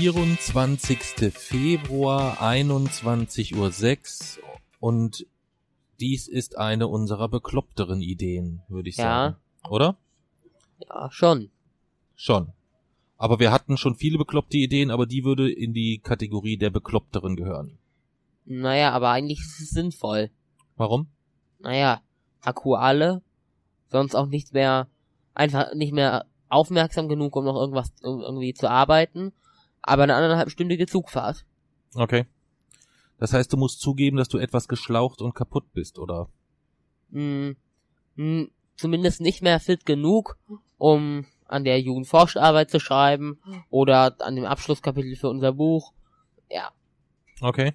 24. Februar, 21.06 Uhr und dies ist eine unserer bekloppteren Ideen, würde ich Ja. sagen. Oder? Ja, schon. Schon. Aber wir hatten schon viele bekloppte Ideen, aber die würde in die Kategorie der bekloppteren gehören. Naja, aber eigentlich ist es sinnvoll. Warum? Naja, Akku alle, sonst auch nicht mehr, einfach nicht mehr aufmerksam genug, um noch irgendwas irgendwie zu arbeiten, aber eine anderthalbstündige Zugfahrt. Okay. Das heißt, du musst zugeben, dass du etwas geschlaucht und kaputt bist, oder? Hm, hm, zumindest nicht mehr fit genug, um an der Jugendforscharbeit zu schreiben oder an dem Abschlusskapitel für unser Buch. Ja, Okay.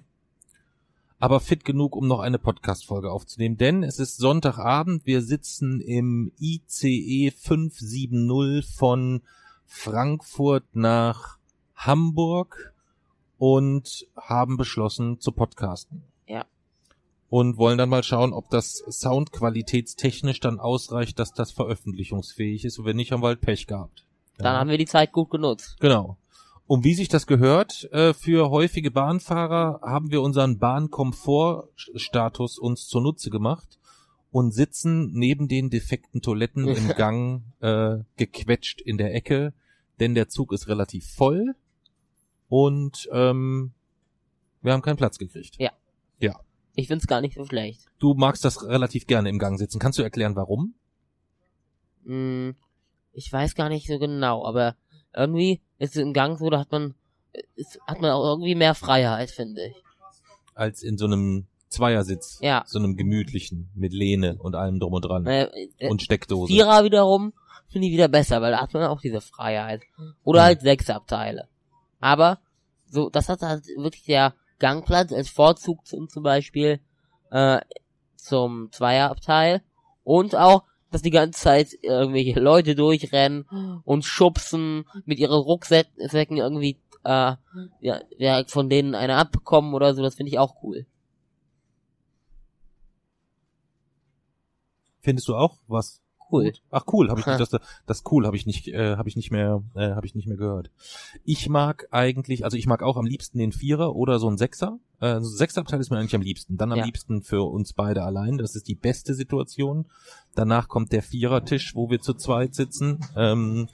Aber fit genug, um noch eine Podcast-Folge aufzunehmen, denn es ist Sonntagabend, wir sitzen im ICE 570 von Frankfurt nach Hamburg und haben beschlossen zu podcasten. Ja. Und wollen dann mal schauen, ob das soundqualitätstechnisch dann ausreicht, dass das veröffentlichungsfähig ist. Und wenn nicht, haben wir halt Pech gehabt. dann Ja. haben wir die Zeit gut genutzt. Genau. Und wie sich das gehört, äh, für häufige Bahnfahrer haben wir unseren Bahnkomfortstatus uns zunutze gemacht und sitzen neben den defekten Toiletten im Gang äh, gequetscht in der Ecke, denn der Zug ist relativ voll und ähm, wir haben keinen Platz gekriegt. Ja. Ja. Ich find's gar nicht so schlecht. Du magst das relativ gerne im Gang sitzen. Kannst du erklären, warum? Hm, ich weiß gar nicht so genau, aber irgendwie ist es im Gang so, da hat man, ist, hat man auch irgendwie mehr Freiheit, finde ich. Als in so einem Zweiersitz, Ja. so einem gemütlichen, mit Lehne und allem drum und dran. Äh, äh, und Steckdose. Vierer wiederum finde ich wieder besser, weil da hat man auch diese Freiheit. Oder Hm. halt Sechsabteile. Aber so, das hat halt wirklich der Gangplatz als Vorzug zum, zum Beispiel äh, zum Zweierabteil und auch, dass die ganze Zeit irgendwelche Leute durchrennen und schubsen, mit ihren Rucksäcken irgendwie äh, ja, ja, von denen eine abbekommen oder so, das finde ich auch cool. Findest du auch was? Cool. Gut. Ach cool, habe ich nicht, das, das cool habe ich nicht, äh, habe ich nicht mehr, äh, habe ich nicht mehr gehört. Ich mag eigentlich, also ich mag auch am liebsten den Vierer oder so ein Sechser. Äh, so ein Sechserabteil ist mir eigentlich am liebsten. Dann am Ja. liebsten für uns beide allein. Das ist die beste Situation. Danach kommt der Vierertisch, wo wir zu zweit sitzen. Ähm,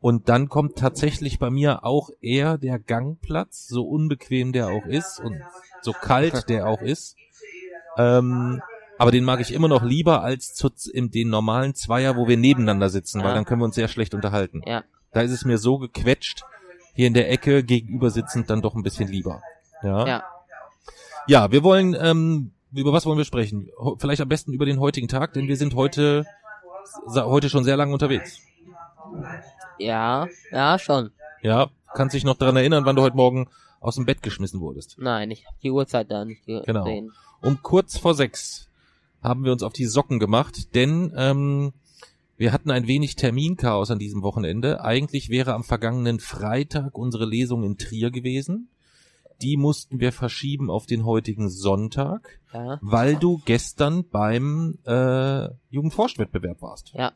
und dann kommt tatsächlich bei mir auch eher der Gangplatz, so unbequem der auch ist und so kalt der auch ist. Ähm, aber den mag ich immer noch lieber als zu, in den normalen Zweier, wo wir nebeneinander sitzen, weil Ja. dann können wir uns sehr schlecht unterhalten. Ja. Da ist es mir so gequetscht, hier in der Ecke gegenüber sitzend dann doch ein bisschen lieber. Ja. Ja. Ja, wir wollen, ähm, über was wollen wir sprechen? Ho- Vielleicht am besten über den heutigen Tag, denn wir sind heute, heute schon sehr lange unterwegs. Ja, ja, schon. Ja, kannst dich noch daran erinnern, wann du heute Morgen aus dem Bett geschmissen wurdest. Nein, ich habe die Uhrzeit da nicht gesehen. Genau. Um kurz vor sechs haben wir uns auf die Socken gemacht, denn ähm, wir hatten ein wenig Terminchaos an diesem Wochenende. Eigentlich wäre am vergangenen Freitag unsere Lesung in Trier gewesen. Die mussten wir verschieben auf den heutigen Sonntag, Ja. weil du gestern beim äh, Jugendforschwettbewerb warst. Ja.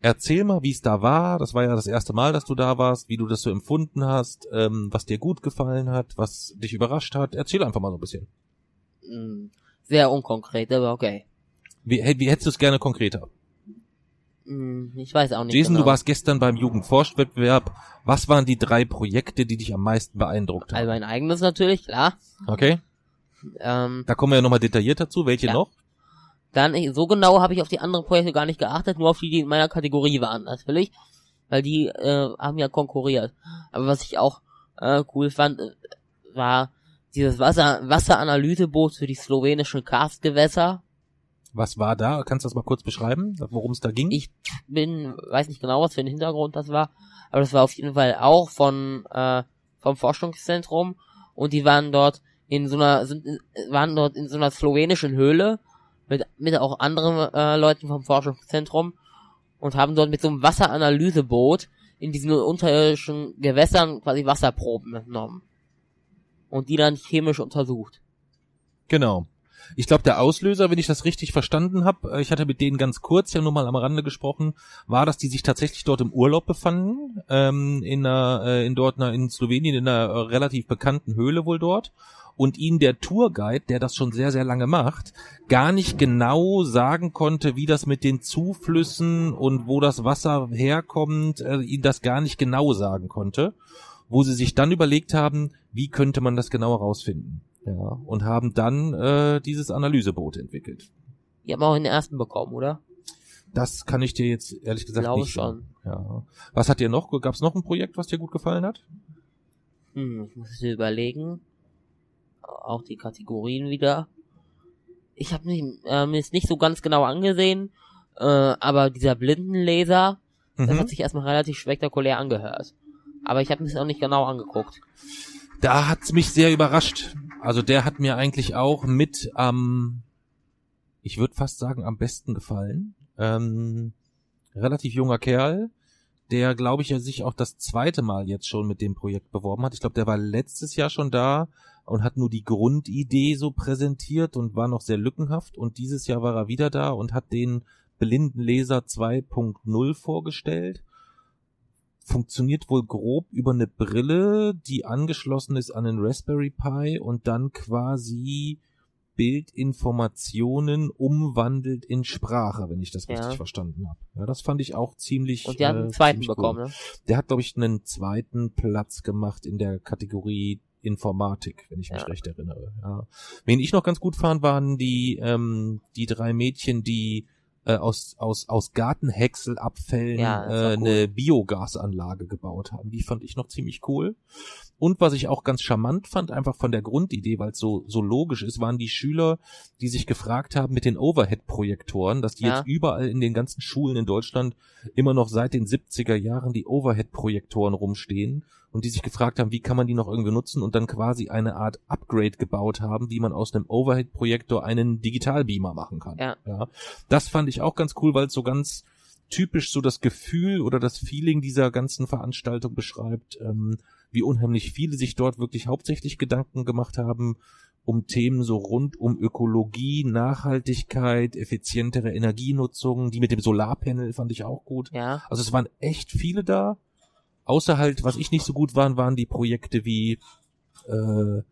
Erzähl mal, wie es da war. Das war ja das erste Mal, dass du da warst, wie du das so empfunden hast, ähm, was dir gut gefallen hat, was dich überrascht hat. Erzähl einfach mal so ein bisschen. Sehr unkonkret, aber okay. Wie, wie hättest du es gerne konkreter? Mm, Ich weiß auch nicht. Jason, genau. du warst gestern beim Jugendforschwettbewerb. Was waren die drei Projekte, die dich am meisten beeindruckt Also haben? mein eigenes natürlich, klar. Okay, Ähm, da kommen wir ja nochmal detailliert dazu. Welche Ja. noch? dann, so genau habe ich auf die anderen Projekte gar nicht geachtet, nur auf die, die in meiner Kategorie waren, natürlich. Weil die äh, haben ja konkurriert. Aber was ich auch äh, cool fand, äh, war dieses Wasser Wasseranalyseboot für die slowenischen Karstgewässer. Was war da? Kannst du das mal kurz beschreiben, worum es da ging? Ich bin, weiß nicht genau, was für ein Hintergrund das war, aber das war auf jeden Fall auch von äh, vom Forschungszentrum und die waren dort in so einer, sind, waren dort in so einer slowenischen Höhle mit, mit auch anderen äh, Leuten vom Forschungszentrum und haben dort mit so einem Wasseranalyseboot in diesen unterirdischen Gewässern quasi Wasserproben entnommen. Und die dann chemisch untersucht. Genau. Ich glaube, der Auslöser, wenn ich das richtig verstanden habe, ich hatte mit denen ganz kurz ja nur mal am Rande gesprochen, war, dass die sich tatsächlich dort im Urlaub befanden, ähm, in, einer, äh, in dort in Slowenien in einer äh, relativ bekannten Höhle wohl dort und ihnen der Tourguide, der das schon sehr, sehr lange macht, gar nicht genau sagen konnte, wie das mit den Zuflüssen und wo das Wasser herkommt, äh, ihnen das gar nicht genau sagen konnte, wo sie sich dann überlegt haben, wie könnte man das genau herausfinden. Ja, und haben dann äh, dieses Analyseboot entwickelt. Die haben auch den ersten bekommen, oder? Das kann ich dir jetzt ehrlich gesagt Glaube nicht schon. sagen. Ja. Was hat dir noch? Gab es noch ein Projekt, was dir gut gefallen hat? Hm, ich muss mir überlegen. Auch die Kategorien wieder. Ich habe äh, mir es nicht so ganz genau angesehen, äh, aber dieser Blindenlaser, das Mhm. hat sich erstmal relativ spektakulär angehört. Aber ich habe mir es auch nicht genau angeguckt. Da hat's mich sehr überrascht. Also der hat mir eigentlich auch mit am, ich würde fast sagen, am besten gefallen. Ähm, relativ junger Kerl, der, glaube ich, ja sich auch das zweite Mal jetzt schon mit dem Projekt beworben hat. Ich glaube, der war letztes Jahr schon da und hat nur die Grundidee so präsentiert und war noch sehr lückenhaft. Und dieses Jahr war er wieder da und hat den Blindenleser 2.0 vorgestellt funktioniert wohl grob über eine Brille, die angeschlossen ist an den Raspberry Pi und dann quasi Bildinformationen umwandelt in Sprache, wenn ich das Ja. richtig verstanden habe. Ja, das fand ich auch ziemlich. Und haben äh, einen zweiten ziemlich cool. bekommen, ne? Der hat, glaube ich, einen zweiten Platz gemacht in der Kategorie Informatik, wenn ich mich Ja. recht erinnere. Ja. Wen ich noch ganz gut fand, waren die, ähm, die drei Mädchen, die äh, aus, aus, aus Gartenhäckselabfällen Ja, äh, cool. eine Biogasanlage gebaut haben. Die fand ich noch ziemlich cool. Und was ich auch ganz charmant fand, einfach von der Grundidee, weil es so, so logisch ist, waren die Schüler, die sich gefragt haben mit den Overhead-Projektoren, dass die Ja. jetzt überall in den ganzen Schulen in Deutschland immer noch seit den 70er Jahren die Overhead-Projektoren rumstehen und die sich gefragt haben, wie kann man die noch irgendwie nutzen und dann quasi eine Art Upgrade gebaut haben, wie man aus einem Overhead-Projektor einen Digitalbeamer machen kann. Ja. ja. Das fand ich auch ganz cool, weil es so ganz typisch so das Gefühl oder das Feeling dieser ganzen Veranstaltung beschreibt, ähm, wie unheimlich viele sich dort wirklich hauptsächlich Gedanken gemacht haben um Themen so rund um Ökologie, Nachhaltigkeit, effizientere Energienutzung, die mit dem Solarpanel fand ich auch gut. Ja. Also es waren echt viele da. Außer halt, was ich nicht so gut waren, waren die Projekte wie äh,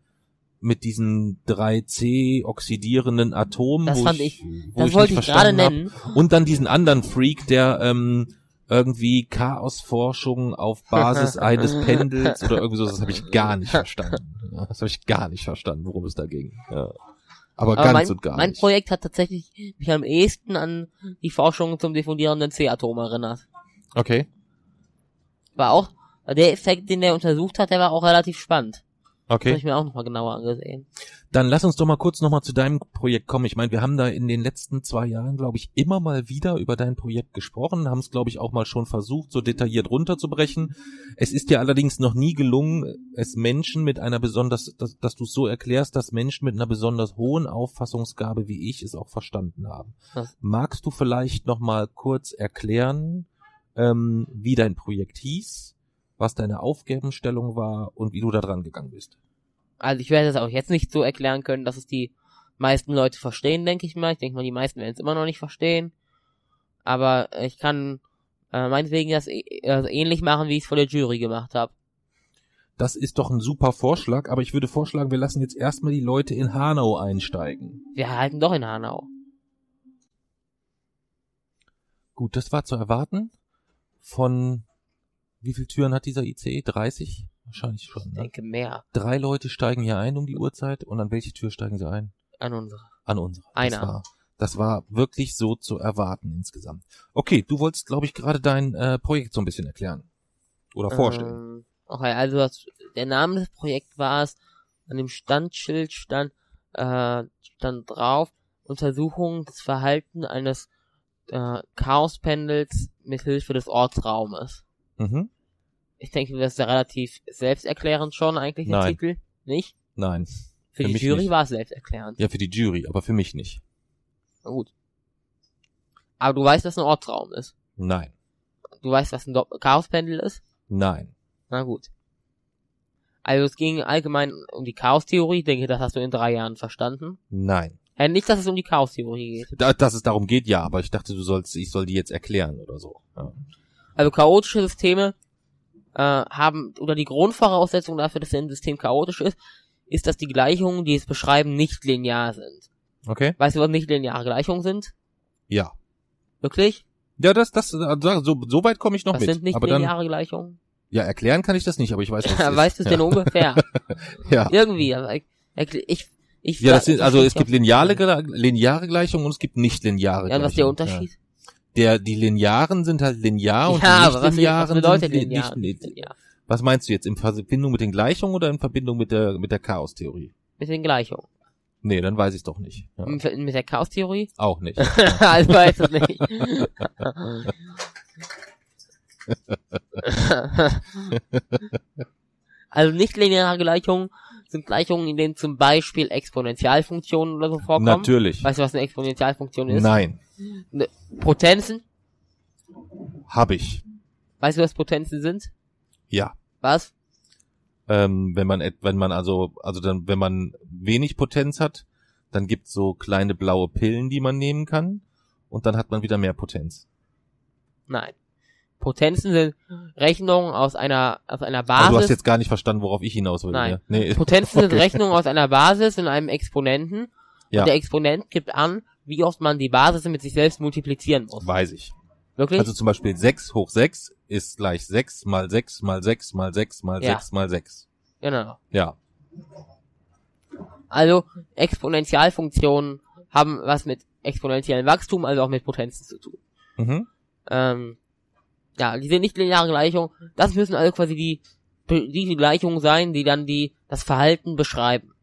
mit diesen 3C oxidierenden Atomen. Das fand ich- wo Das ich wollte ich gerade nennen. Und dann diesen anderen Freak, der ähm, irgendwie Chaosforschung auf Basis eines Pendels oder irgendwie so, das habe ich gar nicht verstanden. Das habe ich gar nicht verstanden, worum es da ging. Ja. Aber, Aber ganz mein, und gar mein nicht. Projekt hat tatsächlich mich am ehesten an die Forschung zum diffundierenden C-Atom erinnert. Okay, War auch, der Effekt, den der untersucht hat, der war auch relativ spannend. Das habe okay. ich mir auch nochmal genauer angesehen. Dann lass uns doch mal kurz nochmal zu deinem Projekt kommen. Ich meine, wir haben da in den letzten zwei Jahren, glaube ich, immer mal wieder über dein Projekt gesprochen, haben es, glaube ich, auch mal schon versucht, so detailliert runterzubrechen. Es ist dir allerdings noch nie gelungen, es Menschen mit einer besonders, dass, dass du es so erklärst, dass Menschen mit einer besonders hohen Auffassungsgabe wie ich es auch verstanden haben. Was? Magst du vielleicht noch mal kurz erklären, ähm, wie dein Projekt hieß, was deine Aufgabenstellung war und wie du da dran gegangen bist? Also ich werde es auch jetzt nicht so erklären können, dass es die meisten Leute verstehen, denke ich mal. Ich denke mal, die meisten werden es immer noch nicht verstehen. Aber ich kann äh, meinetwegen das äh, ähnlich machen, wie ich es vor der Jury gemacht habe. Das ist doch ein super Vorschlag, aber ich würde vorschlagen, wir lassen jetzt erstmal die Leute in Hanau einsteigen. Wir halten doch in Hanau. Gut, das war zu erwarten. Von wie viele Türen hat dieser ICE? 30? Wahrscheinlich schon. Ich Ne? denke mehr Drei Leute steigen hier ein um die Uhrzeit und an welche Tür steigen sie ein? an unsere. An unsere. Das Einer. war, das war wirklich so zu erwarten insgesamt. Okay, du wolltest, glaube ich, gerade dein äh, Projekt so ein bisschen erklären. Oder vorstellen. Ähm, okay, also das, der Name des Projekts war es, an dem Standschild stand, äh, stand drauf, Untersuchung des Verhaltens eines äh, Chaospendels mit Hilfe des Ortsraumes. Mhm. Ich denke, das ist ja relativ selbsterklärend schon eigentlich, der Nein. Titel. Nicht? Nein. Für, Für die Jury nicht. war es selbsterklärend. Ja, für die Jury, aber für mich nicht. Na gut. Aber du weißt, was ein Ortsraum ist. Nein. Du weißt, was ein Dopp- Chaospendel ist. Nein. Na gut. Also es ging allgemein um die Chaostheorie. Ich denke, das hast du in drei Jahren verstanden. Nein. Äh, nicht, dass es um die Chaostheorie geht. Da, dass es darum geht, ja, aber ich dachte, du sollst, ich soll die jetzt erklären oder so. Ja. Also chaotische Systeme äh, haben, oder die Grundvoraussetzung dafür, dass ein System chaotisch ist, ist, dass die Gleichungen, die es beschreiben, nicht linear sind. Okay? Weißt du, was nicht lineare Gleichungen sind? Ja. Wirklich? Ja, das, das, also so, so weit komme ich noch was mit. sind nicht aber dann, lineare Gleichungen? ja, erklären kann ich das nicht, aber ich weiß, was es ist. weißt du es denn ungefähr? Ja. Irgendwie. aber ich, ich, ich, Ja, das sind, also es gibt lineare, lineare Gleichungen und es gibt nicht lineare Ja, und was ist der Gleichungen. Unterschied? Ja. Der, die linearen sind halt linear und ja, die aber was, was sind linear? nicht, nicht, linear? Was meinst du jetzt? In Verbindung mit den Gleichungen oder in Verbindung mit der, mit der Chaostheorie? Mit den Gleichungen. Nee, dann weiß ich doch nicht. Ja, Mit mit der Chaostheorie? auch nicht. also weiß es nicht. also nicht lineare Gleichungen sind Gleichungen, in denen zum Beispiel Exponentialfunktionen oder so vorkommen. Natürlich. Weißt du, was eine Exponentialfunktion ist? Nein, Potenzen. hab ich. Weißt du, was Potenzen sind? Ja. Was? Ähm, wenn man, wenn man also, also dann, wenn man wenig Potenz hat, dann gibt's so kleine blaue Pillen, die man nehmen kann. Und dann hat man wieder mehr Potenz. Nein. Potenzen sind Rechnungen aus einer, aus einer Aber du hast Basis. jetzt gar nicht verstanden, worauf ich hinaus will. Nein. Ja? Nee, Potenzen sind Rechnungen aus einer Basis in einem Exponenten. Ja. Und der Exponent gibt an, wie oft man die Basis mit sich selbst multiplizieren muss. weiß ich. Wirklich? Also zum Beispiel 6 hoch 6 ist gleich 6 mal 6 mal 6 mal 6 mal Ja. 6 mal 6. genau. Ja. Also Exponentialfunktionen haben was mit exponentiellem Wachstum, also auch mit Potenzen zu tun. Mhm. Ähm, ja, diese nicht lineare Gleichungen, das müssen also quasi die, die Gleichungen sein, die dann die, das Verhalten beschreiben.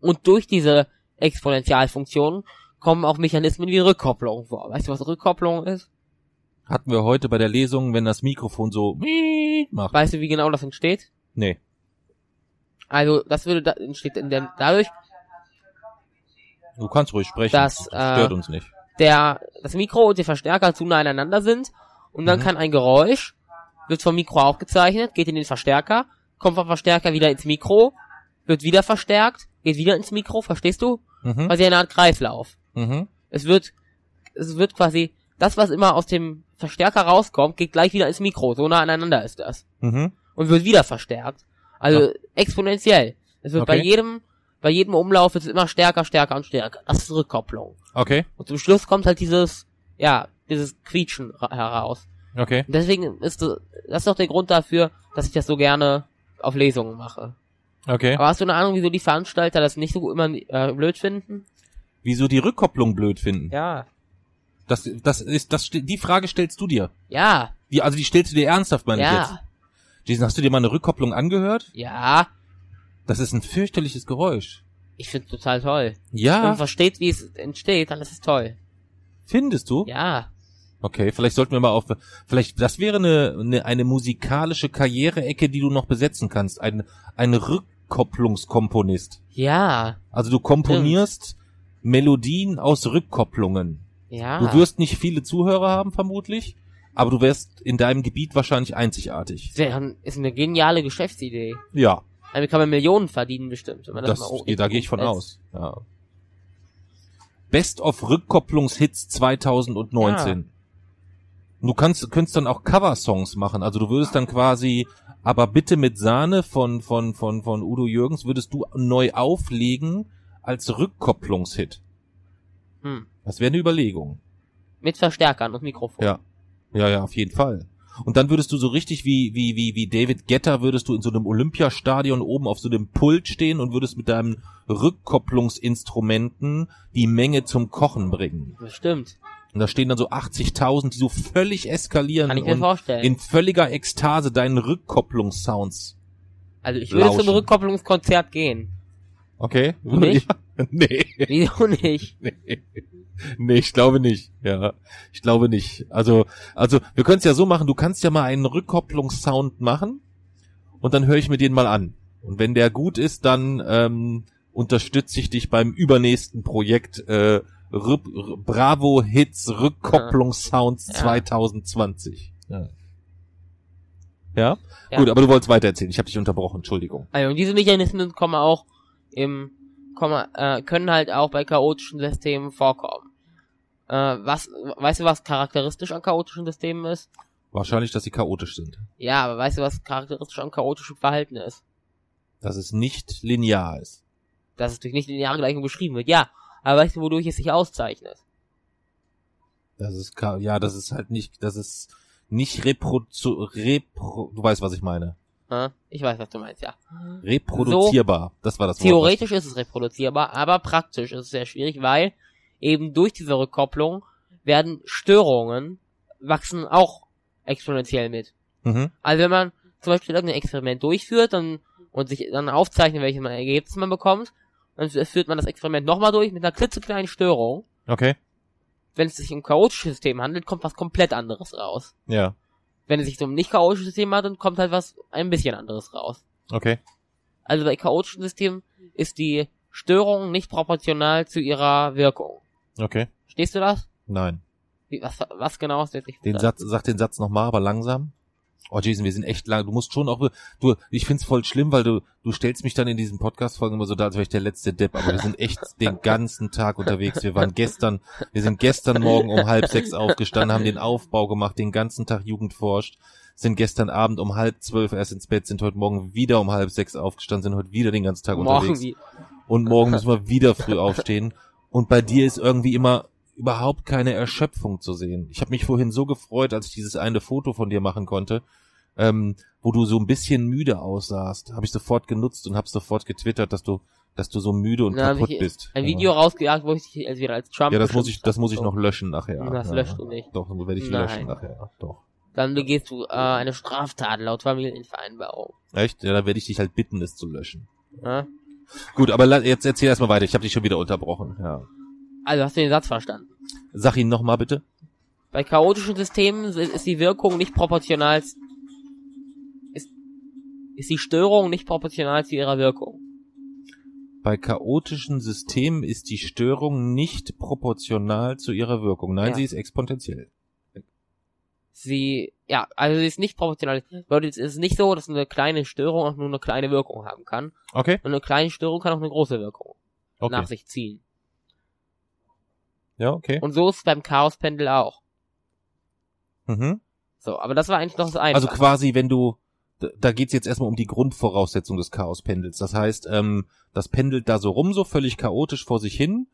Und durch diese Exponentialfunktionen kommen auch Mechanismen wie Rückkopplung vor. Weißt du, was Rückkopplung ist? Hatten wir heute bei der Lesung, wenn das Mikrofon so macht. Weißt du, wie genau das entsteht? Nee. Also, das würde, da, entsteht in dem, dadurch, Du kannst ruhig sprechen. Das, stört äh, uns nicht. der, das Mikro und der Verstärker zu nah aneinander sind und dann Mhm. kann ein Geräusch, wird vom Mikro aufgezeichnet, geht in den Verstärker, kommt vom Verstärker wieder ins Mikro, wird wieder verstärkt, geht wieder ins Mikro, verstehst du? Mhm. Quasi eine Art Kreislauf. Mhm. Es wird, es wird quasi, das was immer aus dem Verstärker rauskommt, geht gleich wieder ins Mikro, so nah aneinander ist das. Mhm. Und wird wieder verstärkt. Also Ja. exponentiell. Es wird bei Okay. jedem, bei jedem Umlauf wird es immer stärker, stärker und stärker. Das ist Rückkopplung. Okay. Und zum Schluss kommt halt dieses, ja, dieses Quietschen ra- heraus. Okay. Und deswegen ist das, das ist doch der Grund dafür, dass ich das so gerne auf Lesungen mache. Okay. Aber hast du eine Ahnung, wieso die Veranstalter das nicht so immer äh, blöd finden? Wieso die Rückkopplung blöd finden? Ja. Das, das ist, das, die Frage stellst du dir. Ja. Die, also die stellst du dir ernsthaft, meine ich jetzt. Ja. Jason, hast du dir mal eine Rückkopplung angehört? Ja. Das ist ein fürchterliches Geräusch. Ich find's total toll. Wenn Ja, man versteht, wie es entsteht, dann ist es toll. findest du? Ja. Okay, vielleicht sollten wir mal auf, vielleicht, das wäre eine, eine, eine musikalische Karriereecke, die du noch besetzen kannst. Ein, ein Rückkopplungskomponist. Ja. Also du komponierst Melodien aus Rückkopplungen. Ja. Du wirst nicht viele Zuhörer haben, vermutlich, aber du wärst in deinem Gebiet wahrscheinlich einzigartig. Das ist eine geniale Geschäftsidee. Ja, Damit kann man Millionen verdienen bestimmt. Wenn man das, das, mal da gehe ich von aus. Ja. Best of Rückkopplungshits 2019. Du kannst, könntest dann auch Coversongs machen. Also du würdest dann quasi, aber bitte mit Sahne von, von, von, von Udo Jürgens würdest du neu auflegen als Rückkopplungshit. Hm. Das wäre eine Überlegung. Mit Verstärkern und Mikrofon. Ja. Ja, ja, auf jeden Fall. Und dann würdest du so richtig wie, wie, wie, wie David Getter würdest du in so einem Olympiastadion oben auf so einem Pult stehen und würdest mit deinen Rückkopplungsinstrumenten die Menge zum Kochen bringen. Das stimmt. Und da stehen dann so 80.000, die so völlig eskalieren Kann ich mir vorstellen. in völliger Ekstase deinen Rückkopplungssounds. also ich würde lauschen. zum Rückkopplungskonzert gehen. Okay? Du nicht? Ja, nee. Wieso nicht? Nee. Nee, ich glaube nicht. Ja, ich glaube nicht. Also, also wir können es ja so machen, du kannst ja mal einen Rückkopplungssound machen und dann höre ich mir den mal an. Und wenn der gut ist, dann ähm, unterstütze ich dich beim übernächsten Projekt äh, R R Bravo Hits Rückkopplungssounds Ja. 2020. Ja. ja. Ja. Gut, aber du wolltest weitererzählen. Ich habe dich unterbrochen. Entschuldigung. Also diese Mechanismen kommen auch im kommen, äh, können halt auch bei chaotischen Systemen vorkommen. Äh, was weißt du, was charakteristisch an chaotischen Systemen ist? Wahrscheinlich, dass sie chaotisch sind. Ja, aber weißt du, was charakteristisch an chaotischem Verhalten ist? Dass es nicht linear ist. Dass es durch nicht lineare Gleichung beschrieben wird. Ja, aber weißt du, wodurch es sich auszeichnet? Das ist ja, das ist halt nicht, das ist nicht repro, zu, repro du weißt, was ich meine. Ich weiß, was du meinst, ja. Reproduzierbar. das war das Wort. Theoretisch ist es reproduzierbar, aber praktisch ist es sehr schwierig, weil eben durch diese Rückkopplung werden Störungen wachsen auch exponentiell mit. Mhm. Also wenn man zum Beispiel irgendein Experiment durchführt dann, und sich dann aufzeichnet, welches man Ergebnis man bekommt, dann führt man das Experiment nochmal durch mit einer klitzekleinen Störung. Okay. Wenn es sich um chaotisches System handelt, kommt was komplett anderes raus. Ja. Wenn es sich um nicht chaotisches System handelt, kommt halt was ein bisschen anderes raus. Okay. Also bei chaotischen Systemen ist die Störung nicht proportional zu ihrer Wirkung. Okay. Stehst du das? Nein. Wie, was, was genau ist jetzt Den? Satz, sag den Satz nochmal, aber langsam. Oh Jason, wir sind echt lang. Du musst schon auch, du, ich find's voll schlimm, weil du, du stellst mich dann in diesen Podcast-Folgen immer so da, als wäre ich der letzte Depp, aber wir sind echt den ganzen Tag unterwegs. Wir waren gestern, wir sind gestern Morgen um halb sechs aufgestanden, haben den Aufbau gemacht, den ganzen Tag Jugend forscht, sind gestern Abend um halb zwölf erst ins Bett, sind heute Morgen wieder um halb sechs aufgestanden, sind heute wieder den ganzen Tag Morgen unterwegs wie, und morgen müssen wir wieder früh aufstehen. Und bei dir ist irgendwie immer überhaupt keine Erschöpfung zu sehen. Ich habe mich vorhin so gefreut, als ich dieses eine Foto von dir machen konnte, ähm, wo du so ein bisschen müde aussahst. Habe ich sofort genutzt und habe sofort getwittert, dass du, dass du so müde und Na, kaputt ich bist. ein Ja. Video rausgejagt, wo ich dich als wieder als Trump Ja, das muss ich, das muss ich noch löschen nachher. Das ja. löscht du nicht. Doch, werde ich Nein. löschen nachher. Doch. Dann begehst du äh, eine Straftat laut Familienvereinbarung. Echt? Ja, dann werde ich dich halt bitten, es zu löschen. Ja? Gut, aber jetzt erzähl erst mal weiter. Ich habe dich schon wieder unterbrochen. Ja. Also hast du den Satz verstanden? Sag ihn noch mal bitte. Bei chaotischen Systemen ist die Wirkung nicht proportional ist die Störung nicht proportional zu ihrer Wirkung. Bei chaotischen Systemen ist die Störung nicht proportional zu ihrer Wirkung. Nein, Ja. sie ist exponentiell. Sie, ja, also sie ist nicht proportional. Es ist nicht so, dass eine kleine Störung auch nur eine kleine Wirkung haben kann. Okay. Und eine kleine Störung kann auch eine große Wirkung Okay. nach sich ziehen. Ja, okay. Und so ist es beim Chaospendel auch. Mhm. So, aber das war eigentlich noch das eine. Also quasi, wenn du, da- geht's jetzt erstmal um die Grundvoraussetzung des Chaospendels. Das heißt, ähm, das pendelt da so rum, so völlig chaotisch vor sich hin.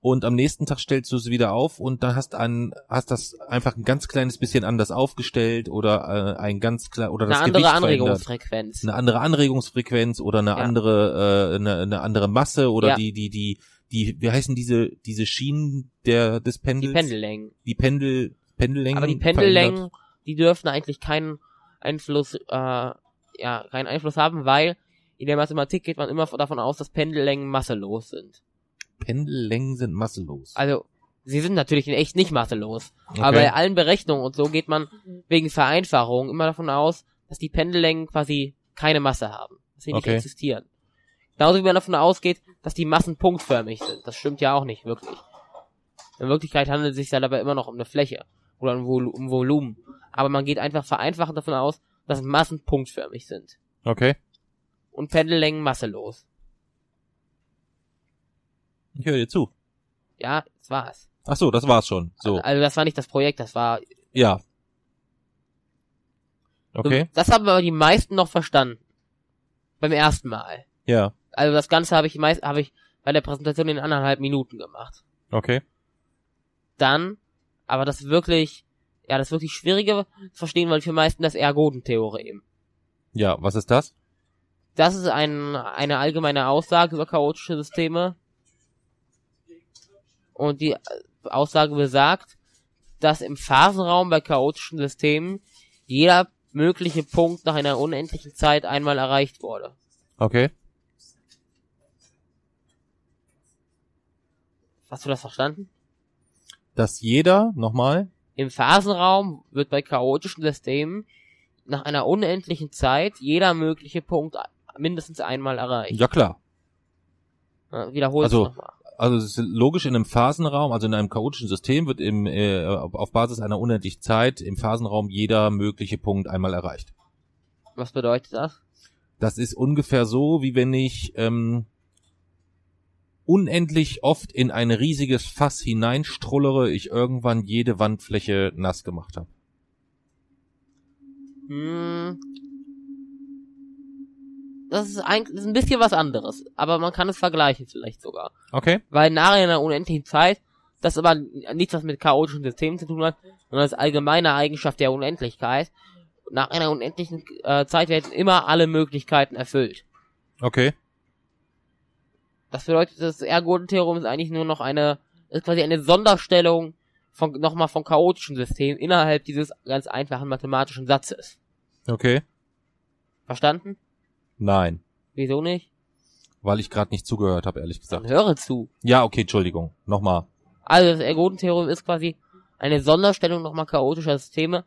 Und am nächsten Tag stellst du es wieder auf und dann hast ein, hast das einfach ein ganz kleines bisschen anders aufgestellt oder äh, ein ganz klar oder das eine andere Gewicht verändert. Anregungsfrequenz. eine andere Anregungsfrequenz oder eine Ja. andere äh, eine, eine andere Masse oder Ja. die die die die wie heißen diese diese Schienen der des Die Pendels Pendellängen. die Pendel Pendellängen Aber die Pendellängen, die dürfen eigentlich keinen Einfluss, äh, ja, keinen Einfluss haben, weil in der Mathematik geht man immer davon aus, dass Pendellängen masselos sind. Pendellängen sind masselos Also, sie sind natürlich in echt nicht masselos. Okay. Aber bei allen Berechnungen und so geht man wegen Vereinfachung immer davon aus, dass die Pendellängen quasi keine Masse haben. Dass sie nicht Okay. existieren. Genauso wie man davon ausgeht, dass die Massen punktförmig sind. Das stimmt ja auch nicht wirklich. In Wirklichkeit handelt es sich ja dabei immer noch um eine Fläche oder um, Vol um Volumen. Aber man geht einfach vereinfacht davon aus, dass Massen punktförmig sind. okay Und Pendellängen masselos. ich höre dir zu Ja, das war's. ach so das war's schon so Also das war nicht das Projekt, das war ja okay Das haben aber die meisten noch verstanden. Beim ersten Mal. ja Also das Ganze habe ich meist, habe ich bei der Präsentation in anderthalb Minuten gemacht. okay Dann, aber das wirklich, ja, das wirklich Schwierige zu verstehen, weil für meisten das Ergodentheorem. ja was ist das Das ist ein, eine allgemeine Aussage über chaotische Systeme. Und die Aussage besagt, dass im Phasenraum bei chaotischen Systemen jeder mögliche Punkt nach einer unendlichen Zeit einmal erreicht wurde. okay Hast du das verstanden? dass jeder nochmal Im Phasenraum wird bei chaotischen Systemen nach einer unendlichen Zeit jeder mögliche Punkt mindestens einmal erreicht. Ja klar. Ja, Wiederhol's Also- nochmal. Also es ist logisch in einem Phasenraum, also in einem chaotischen System wird im, äh, auf Basis einer unendlichen Zeit im Phasenraum jeder mögliche Punkt einmal erreicht. Was bedeutet das? Das ist ungefähr so, wie wenn ich ähm, unendlich oft in ein riesiges Fass hineinstrullere, ich irgendwann jede Wandfläche nass gemacht habe. Hm. Das ist eigentlich das ist ein bisschen was anderes, aber man kann es vergleichen vielleicht sogar. Okay. Weil nach einer unendlichen Zeit, das aber nichts was mit chaotischen Systemen zu tun hat, sondern das allgemeine Eigenschaft der Unendlichkeit. Nach einer unendlichen äh, Zeit werden immer alle Möglichkeiten erfüllt. Okay. Das bedeutet, das Ergodentheorem ist eigentlich nur noch eine, ist quasi eine Sonderstellung von, nochmal von chaotischen Systemen innerhalb dieses ganz einfachen mathematischen Satzes. Okay. Verstanden? Nein. Wieso nicht? Weil ich gerade nicht zugehört habe, ehrlich Dann gesagt. höre zu. Ja, okay, Entschuldigung. Nochmal. Also das Ergodentheorem ist quasi eine Sonderstellung nochmal chaotischer Systeme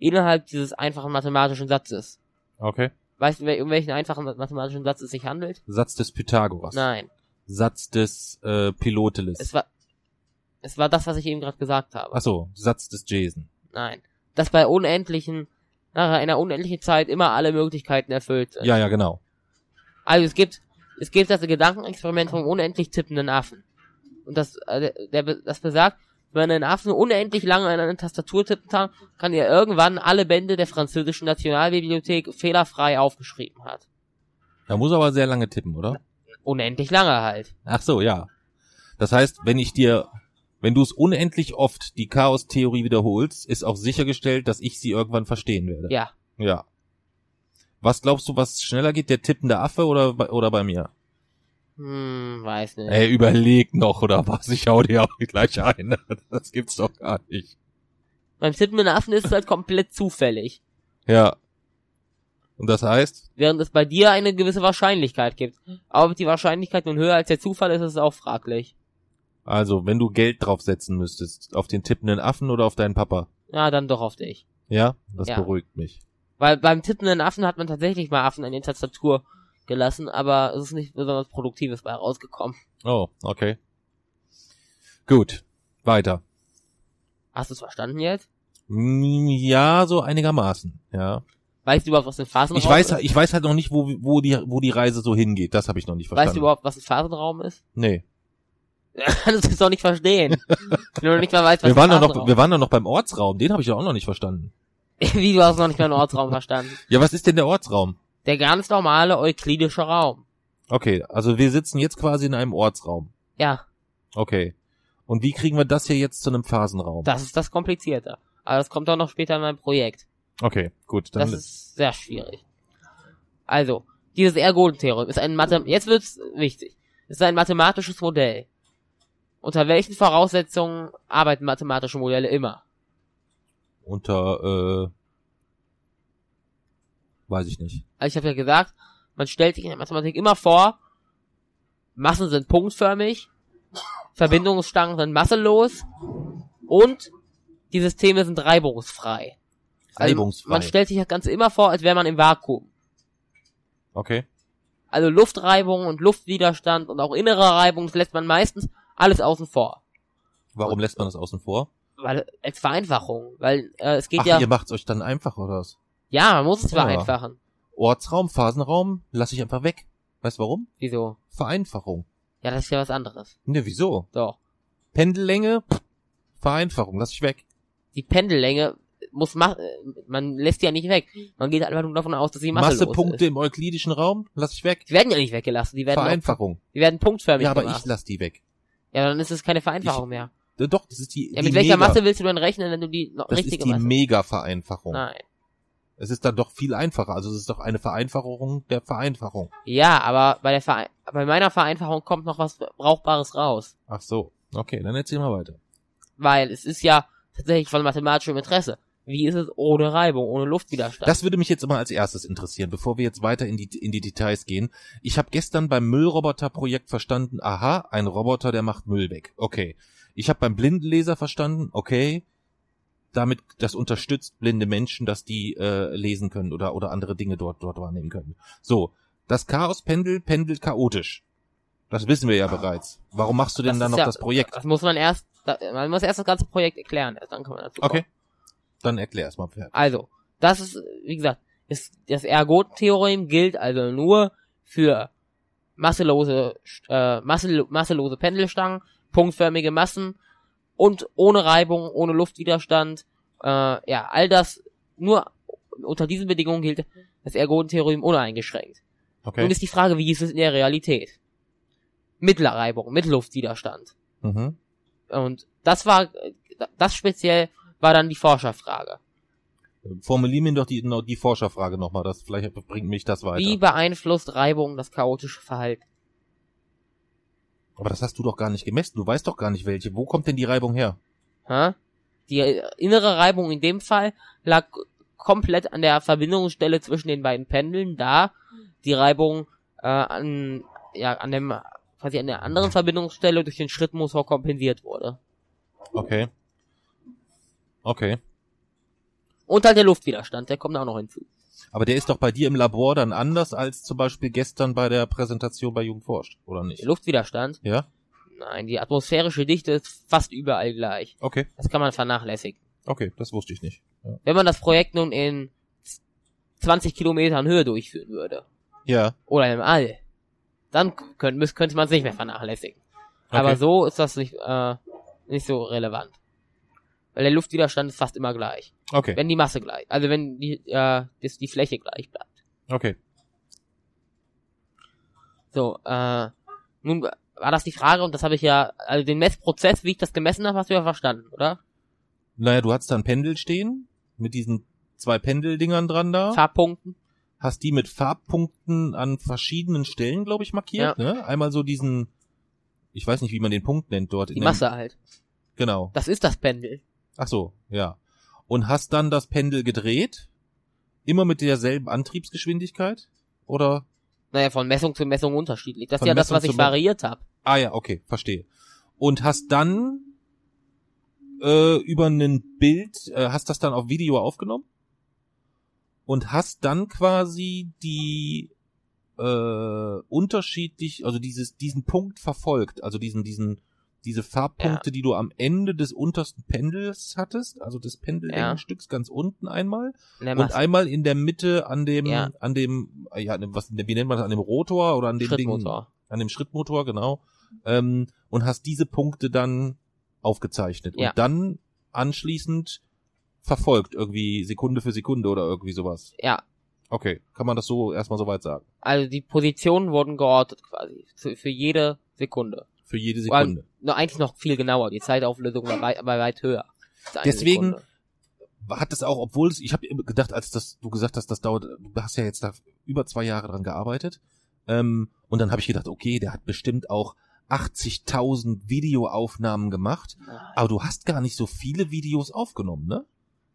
innerhalb dieses einfachen mathematischen Satzes. Okay. Weißt du, um welchen einfachen mathematischen Satz es sich handelt? Satz des Pythagoras. Nein. Satz des äh, Piloteles. Es war, es war das, was ich eben gerade gesagt habe. Ach so, Satz des Jason. Nein. Dass bei unendlichen, nach einer unendlichen Zeit immer alle Möglichkeiten erfüllt sind. Ja, ja, genau. Also es gibt, es gibt das Gedankenexperiment vom unendlich tippenden Affen. Und das, äh, der, der, das besagt, wenn ein Affen unendlich lange an eine Tastatur tippen kann, kann er irgendwann alle Bände der französischen Nationalbibliothek fehlerfrei aufgeschrieben hat. Da muss er aber sehr lange tippen, oder? Unendlich lange halt. Ach so, ja. Das heißt, wenn ich dir, wenn du es unendlich oft die Chaos-Theorie wiederholst, ist auch sichergestellt, dass ich sie irgendwann verstehen werde. Ja. Ja. Was glaubst du, was schneller geht, der tippende Affe oder bei, oder bei mir? Hm, weiß nicht. Ey, überleg noch, oder was? Ich hau dir auch gleich ein. Das gibt's doch gar nicht. Beim tippenden Affen ist es halt komplett zufällig. Ja. Und das heißt? Während es bei dir eine gewisse Wahrscheinlichkeit gibt. Aber ob die Wahrscheinlichkeit nun höher als der Zufall ist, ist auch fraglich. Also, wenn du Geld draufsetzen müsstest, auf den tippenden Affen oder auf deinen Papa? Ja, dann doch auf dich. Ja? Das Ja. beruhigt mich. Weil beim tippenden Affen hat man tatsächlich mal Affen an die Tastatur gelassen, aber es ist nicht besonders Produktives bei rausgekommen. Oh, okay. Gut. Weiter. Hast du es verstanden jetzt? Mm, Ja, so einigermaßen, ja. Weißt du überhaupt, was ein Phasenraum Ich weiß, ist? ich weiß halt noch nicht, wo, wo die, wo die Reise so hingeht. Das habe ich noch nicht verstanden. Weißt du überhaupt, was ein Phasenraum ist? Nee. Kannst du es doch nicht verstehen. Wenn du nicht mal weißt, was Wir waren, doch noch, wir waren doch noch beim Ortsraum. Den habe ich doch auch noch nicht verstanden. Wie, du hast noch nicht mal einen Ortsraum verstanden. Ja, was ist denn der Ortsraum? Der ganz normale euklidische Raum. Okay, also wir sitzen jetzt quasi in einem Ortsraum. Ja, Okay. Und wie kriegen wir das hier jetzt zu einem Phasenraum? das ist das Komplizierte. Aber das kommt auch noch später in meinem Projekt. Okay, gut. Dann Das ist sehr schwierig. Also, dieses Ergodentheorem ist ein Mathe jetzt wird's wichtig. Es ist ein mathematisches Modell. Unter welchen Voraussetzungen arbeiten mathematische Modelle immer? unter, äh, weiß ich nicht. Also ich habe ja gesagt, man stellt sich in der Mathematik immer vor, Massen sind punktförmig, Verbindungsstangen sind masselos und die Systeme sind reibungsfrei. Also. Man stellt sich das Ganze immer vor, als wäre man im Vakuum. Okay. Also Luftreibung und Luftwiderstand und auch innere Reibung, das lässt man meistens alles außen vor. Warum lässt man das außen vor? Weil, als Vereinfachung. Weil äh, es geht Ach, ja, ihr macht's euch dann einfacher, oder was? ja, man muss es Ja. vereinfachen. Ortsraum, Phasenraum, lasse ich einfach weg. Weißt du warum? Wieso? Vereinfachung. Ja, das ist ja was anderes. Ne, wieso? Doch. Pendellänge, Vereinfachung, lass ich weg. Die Pendellänge muss ma man lässt die ja nicht weg. Man geht einfach nur davon aus, dass sie masselos Massepunkte ist. im euklidischen Raum, lass ich weg. Die werden ja nicht weggelassen, die werden, auch, Vereinfachung. die werden punktförmig Ja, aber gemacht. ich lass die weg. ja, dann ist es keine Vereinfachung mehr. Äh, Doch, das ist die, Ja, die mit welcher Mega, Masse willst du denn rechnen, wenn du die noch Das richtige ist die Masse? Mega-Vereinfachung. Nein. Es ist dann doch viel einfacher. Also es ist doch eine Vereinfachung der Vereinfachung. Ja, aber bei der Verein bei meiner Vereinfachung kommt noch was Brauchbares raus. Ach so. Okay, dann erzähl mal weiter. Weil es ist ja tatsächlich von mathematischem Interesse. Wie ist es ohne Reibung, ohne Luftwiderstand? Das würde mich jetzt immer als erstes interessieren, bevor wir jetzt weiter in die, in die Details gehen. Ich habe gestern beim Müllroboter-Projekt verstanden, aha, ein Roboter, der macht Müll weg. Okay. Ich habe beim Blindenleser verstanden, okay, damit das unterstützt blinde Menschen, dass die äh, lesen können oder oder andere Dinge dort dort wahrnehmen können. So, Das Chaospendel pendelt chaotisch. Das wissen wir ja bereits. Warum machst du denn Das dann noch ja- das Projekt? Das muss man erst, man muss erst das ganze Projekt erklären, dann kann man dazu kommen. Okay. Dann erklär es mal. Also, das ist, wie gesagt, ist, das Ergotentheorem gilt also nur für masselose, äh, massel, masselose Pendelstangen, punktförmige Massen und ohne Reibung, ohne Luftwiderstand. Äh, ja, all das nur unter diesen Bedingungen gilt das Ergotentheorem uneingeschränkt. Nun Okay. ist die Frage, wie ist es in der Realität? Mit Reibung, mit Luftwiderstand. Mhm. Und das war, das speziell war dann die Forscherfrage. Formulier mir doch die, noch die Forscherfrage nochmal, das vielleicht bringt mich das weiter. Wie beeinflusst Reibung das chaotische Verhalten? Aber das hast du doch gar nicht gemessen. Du weißt doch gar nicht welche. Wo kommt denn die Reibung her? Hä? Die innere Reibung in dem Fall lag komplett an der Verbindungsstelle zwischen den beiden Pendeln, da die Reibung äh, an, ja, an dem quasi an der anderen Verbindungsstelle durch den Schrittmotor kompensiert wurde. Okay. Okay. Und halt der Luftwiderstand, der kommt auch noch hinzu. Aber der ist doch bei dir im Labor dann anders als zum Beispiel gestern bei der Präsentation bei Jugendforscht, oder nicht? Der Luftwiderstand, Ja? nein, die atmosphärische Dichte ist fast überall gleich. Okay. Das kann man vernachlässigen. Okay, das wusste ich nicht. Ja. Wenn man das Projekt nun in 20 Kilometern Höhe durchführen würde, ja. oder im All, dann könnte, könnte man es nicht mehr vernachlässigen. Aber Okay. so ist das nicht, äh, nicht so relevant. Weil der Luftwiderstand ist fast immer gleich. Okay. Wenn die Masse gleich, also wenn die, äh, das, die Fläche gleich bleibt. Okay. So, äh, nun war das die Frage und das habe ich ja, also den Messprozess, wie ich das gemessen habe, hast du ja verstanden, oder? Naja, du hattest da ein Pendel stehen, mit diesen zwei Pendeldingern dran da. Farbpunkten. hast die mit Farbpunkten an verschiedenen Stellen, glaube ich, markiert. Ne? Einmal so diesen, ich weiß nicht, wie man den Punkt nennt dort. Die Masse halt. Genau. Das ist das Pendel. Ach so, ja. Und hast dann das Pendel gedreht, immer mit derselben Antriebsgeschwindigkeit? Oder? Naja, von Messung zu Messung unterschiedlich. Das ist Von ja das, Messung was zu ich variiert habe. Ah ja, okay, verstehe. Und hast dann äh, über ein Bild, äh, hast das dann auf Video aufgenommen? Und hast dann quasi die äh, unterschiedlich, also dieses, diesen Punkt verfolgt, also diesen, diesen, diese Farbpunkte, die du am Ende des untersten Pendels hattest, also des Pendellängenstücks ganz unten einmal und einmal in der Mitte an dem, Ja. an dem, äh, ja, an dem, was, wie nennt man das, an dem Rotor oder an dem Ding, Schrittmotor. an dem Schrittmotor, genau, ähm, und hast diese Punkte dann aufgezeichnet Ja. und dann anschließend verfolgt, irgendwie Sekunde für Sekunde oder irgendwie sowas. Ja, Okay, kann man das so erstmal soweit sagen? also die Positionen wurden geortet quasi. Für jede Sekunde. Für jede Sekunde. nur eigentlich noch viel genauer. Die Zeitauflösung war weit, war weit höher. Deswegen- Sekunde. Hat es auch, obwohl es, ich habe gedacht, als das, du gesagt hast, das dauert, du hast ja jetzt da über zwei Jahre dran gearbeitet, ähm, und dann habe ich gedacht, okay, der hat bestimmt auch 80.000 Videoaufnahmen gemacht, aber du hast gar nicht so viele Videos aufgenommen, ne?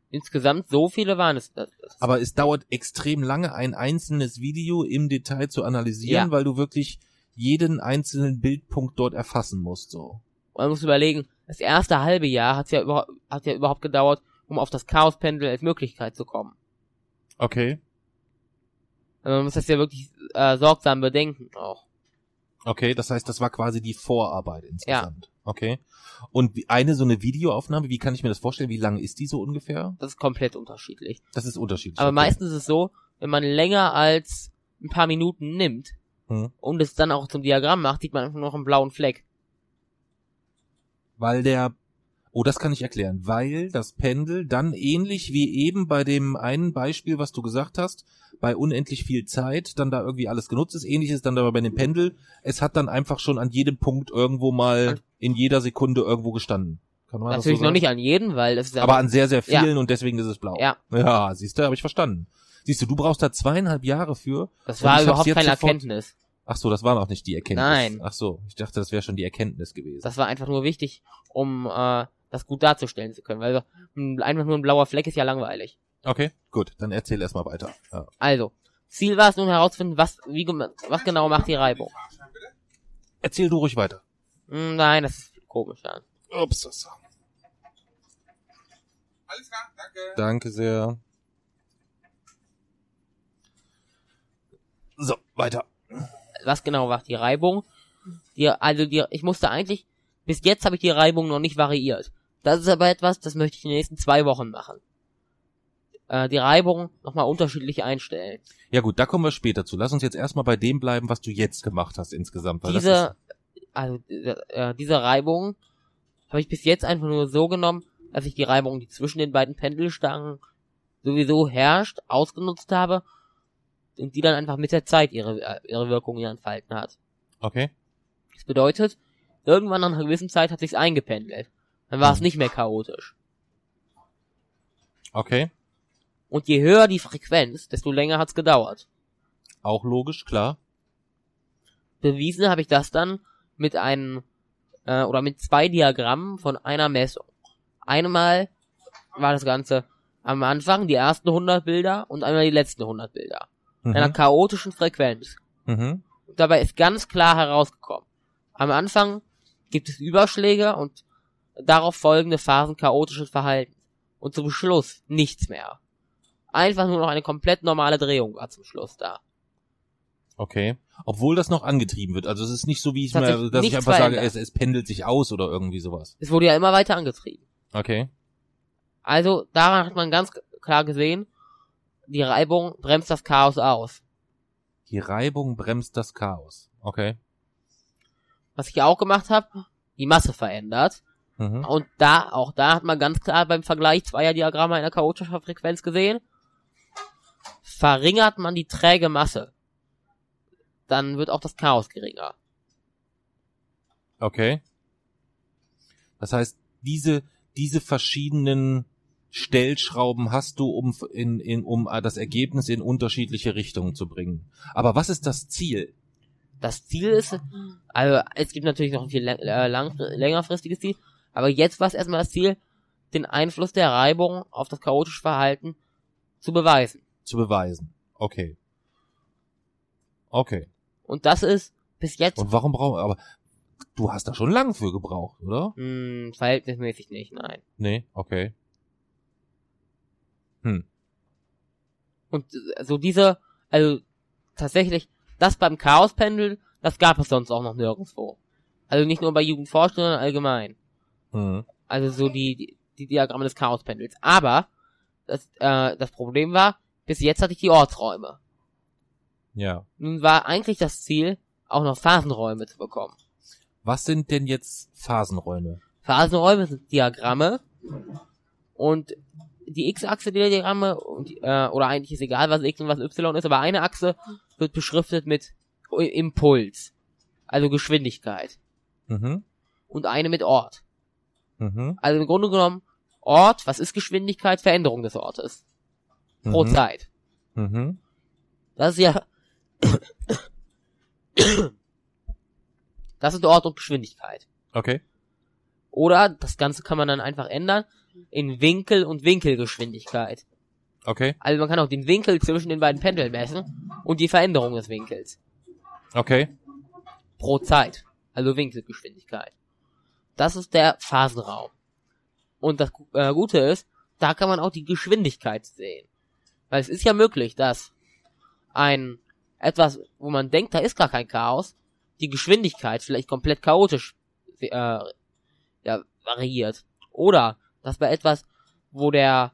Insgesamt so viele waren es. Das, das Aber es dauert extrem lange, ein einzelnes Video im Detail zu analysieren, Ja. weil du wirklich jeden einzelnen Bildpunkt dort erfassen musst, so. man muss überlegen, das erste halbe Jahr hat ja überhaupt, hat ja überhaupt gedauert, um auf das Chaospendel als Möglichkeit zu kommen. Okay. Also man muss das ja wirklich äh, sorgsam bedenken auch. Okay, das heißt, das war quasi die Vorarbeit insgesamt. Okay. Und eine so eine Videoaufnahme, wie kann ich mir das vorstellen? Wie lang ist die so ungefähr? Das ist komplett unterschiedlich. Das ist unterschiedlich. Aber okay. meistens ist es so, wenn man länger als ein paar Minuten nimmt Hm. und es dann auch zum Diagramm macht, sieht man einfach noch einen blauen Fleck. Weil der, oh, das kann ich erklären, weil das Pendel dann ähnlich wie eben bei dem einen Beispiel, was du gesagt hast, bei unendlich viel Zeit dann da irgendwie alles genutzt ist, ähnlich ist dann aber bei dem Pendel, es hat dann einfach schon an jedem Punkt irgendwo mal in jeder Sekunde irgendwo gestanden. Kann man Natürlich das so noch nicht an jeden, weil das ist aber an sehr, sehr Ja. vielen und deswegen ist es blau. Ja. Ja, siehst du, habe ich verstanden. Siehst du, du brauchst da zweieinhalb Jahre für. das war überhaupt keine sofort- Erkenntnis. Ach so, das war noch nicht die Erkenntnis. Nein. Ach so, ich dachte, das wäre schon die Erkenntnis gewesen. Das war einfach nur wichtig, um äh, das gut darzustellen zu können, weil so, ein- einfach nur ein blauer Fleck ist ja langweilig. Okay, gut, dann erzähl erstmal weiter. Ja. Also, Ziel war es nun herauszufinden, was, wie, was genau macht die Reibung. Erzähl du ruhig weiter. Hm, nein, das ist komisch, ja. Ups, das. Alles klar, danke. Danke sehr. So, weiter. Was genau war die Reibung? Die, also die, ich musste eigentlich, bis jetzt habe ich die Reibung noch nicht variiert. Das ist aber etwas, das möchte ich in den nächsten zwei Wochen machen. Äh, die Reibung nochmal unterschiedlich einstellen. Ja gut, da kommen wir später zu. Lass uns jetzt erstmal bei dem bleiben, was du jetzt gemacht hast insgesamt. Weil das diese, also äh, diese Reibung habe ich bis jetzt einfach nur so genommen, dass ich die Reibung, die zwischen den beiden Pendelstangen sowieso herrscht, ausgenutzt habe und die dann einfach mit der Zeit ihre, äh, ihre Wirkung hier entfalten hat. okay. Das bedeutet, irgendwann nach einer gewissen Zeit hat sich's eingependelt. Dann war es nicht mehr chaotisch. Okay. Und je höher die Frequenz, desto länger hat's gedauert. Auch logisch, klar. Bewiesen habe ich das dann mit einem äh, oder mit zwei Diagrammen von einer Messung. Einmal war das Ganze am Anfang die ersten 100 Bilder und einmal die letzten 100 Bilder. Mhm. Einer chaotischen Frequenz. Mhm. Dabei ist ganz klar herausgekommen. Am Anfang gibt es Überschläge und darauf folgende Phasen chaotischen Verhaltens. Und zum Schluss nichts mehr. Einfach nur noch eine komplett normale Drehung war zum Schluss da. Okay. Obwohl das noch angetrieben wird. Also es ist nicht so, wie ich mir, dass ich einfach sage, verändert. es, es pendelt sich aus oder irgendwie sowas. Es wurde ja immer weiter angetrieben. Okay. Also daran hat man ganz klar gesehen, die Reibung bremst das Chaos aus. Die Reibung bremst das Chaos. Okay. Was ich auch gemacht habe, die Masse verändert. Mhm. Und da, auch da hat man ganz klar beim Vergleich zweier Diagramme einer chaotischen Frequenz gesehen, verringert man die träge Masse, dann wird auch das Chaos geringer. Okay. Das heißt, diese, diese verschiedenen Stellschrauben hast du, um in, in, um äh, das Ergebnis in unterschiedliche Richtungen zu bringen. Aber was ist das Ziel? Das Ziel ist, also es gibt natürlich noch ein viel äh, lang, längerfristiges Ziel, aber jetzt war es erstmal das Ziel, den Einfluss der Reibung auf das chaotische Verhalten zu beweisen. Zu beweisen. Okay. Okay. Und das ist bis jetzt Und warum brauchen, aber du hast da schon lang für gebraucht, oder? mh, hm, verhältnismäßig nicht, nein. Nee, okay. Hm. Und äh, so diese, also tatsächlich, das beim Chaospendel, das gab es sonst auch noch nirgendwo. Also nicht nur bei Jugendforschung, sondern allgemein. Hm. Also so die, die, die Diagramme des Chaospendels. Aber das, äh, das Problem war, bis jetzt hatte ich die Ortsräume. Ja. Nun war eigentlich das Ziel, auch noch Phasenräume zu bekommen. Was sind denn jetzt Phasenräume? Phasenräume sind Diagramme und die X-Achse der Diagramme und, äh, oder eigentlich ist egal, was X und was Y ist, aber eine Achse wird beschriftet mit Impuls, also Geschwindigkeit Mhm. und eine mit Ort. Mhm. Also im Grunde genommen Ort, was ist Geschwindigkeit? Veränderung des Ortes pro mhm. Zeit. Mhm. Das ist ja das ist Ort und Geschwindigkeit. Okay. Oder das Ganze kann man dann einfach ändern in Winkel und Winkelgeschwindigkeit. Okay. Also man kann auch den Winkel zwischen den beiden Pendeln messen und die Veränderung des Winkels Okay. pro Zeit. Also Winkelgeschwindigkeit. Das ist der Phasenraum. Und das äh, Gute ist, da kann man auch die Geschwindigkeit sehen. Weil es ist ja möglich, dass ein etwas, wo man denkt, da ist gar kein Chaos, die Geschwindigkeit vielleicht komplett chaotisch äh, ja, variiert. Oder dass bei etwas, wo der,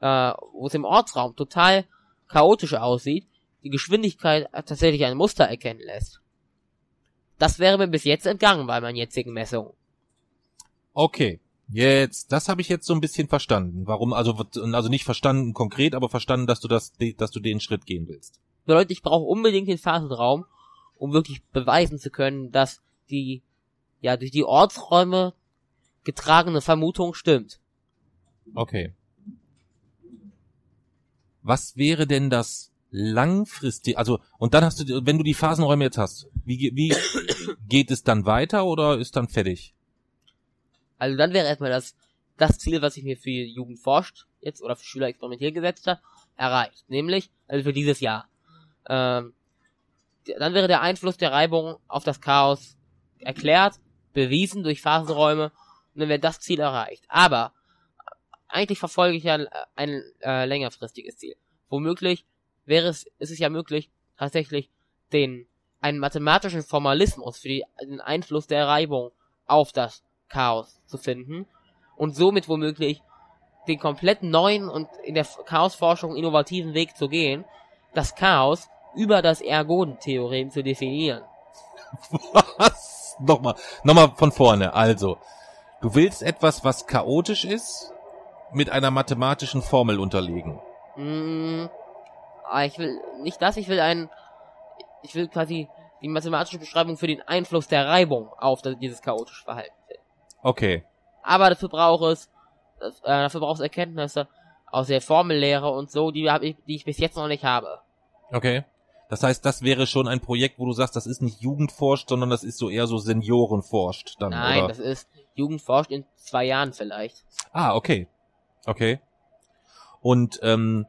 äh, wo es im Ortsraum total chaotisch aussieht, die Geschwindigkeit tatsächlich ein Muster erkennen lässt. Das wäre mir bis jetzt entgangen bei meinen jetzigen Messungen. Okay. Jetzt, das habe ich jetzt so ein bisschen verstanden. Warum, also, also nicht verstanden konkret, aber verstanden, dass du das, dass du den Schritt gehen willst. Bedeutet, ich brauche unbedingt den Phasenraum, um wirklich beweisen zu können, dass die, ja, durch die Ortsräume getragene Vermutung stimmt. Okay. Was wäre denn das langfristig, also, und dann hast du, wenn du die Phasenräume jetzt hast, wie, wie geht es dann weiter oder ist dann fertig? Also dann wäre erstmal das, das Ziel, was ich mir für Jugend forscht, jetzt, oder für Schüler experimentiert gesetzt habe, erreicht. Nämlich, also für dieses Jahr. Ähm, dann wäre der Einfluss der Reibung auf das Chaos erklärt, bewiesen durch Phasenräume, und dann wäre das Ziel erreicht. Aber eigentlich verfolge ich ja äh, ein äh, längerfristiges Ziel. Womöglich wäre es, ist es ja möglich, tatsächlich den einen mathematischen Formalismus für die, den Einfluss der Reibung auf das Chaos zu finden und somit womöglich den komplett neuen und in der Chaosforschung innovativen Weg zu gehen, das Chaos über das Ergoden-Theorem zu definieren. Was? Nochmal, nochmal von vorne. Also, du willst etwas, was chaotisch ist, mit einer mathematischen Formel unterlegen. Mm, ah, ich will nicht das, ich will ein, ich will quasi die mathematische Beschreibung für den Einfluss der Reibung auf das, dieses chaotische Verhalten. Okay. Aber dafür braucht es, äh, dafür braucht es Erkenntnisse aus der Formellehre und so, die, hab ich, die ich bis jetzt noch nicht habe. Okay. Das heißt, das wäre schon ein Projekt, wo du sagst, das ist nicht Jugendforscht, sondern das ist so eher so Seniorenforscht dann, Nein, oder? das ist Jugendforscht in zwei Jahren vielleicht. Ah, okay. Okay. Und ähm,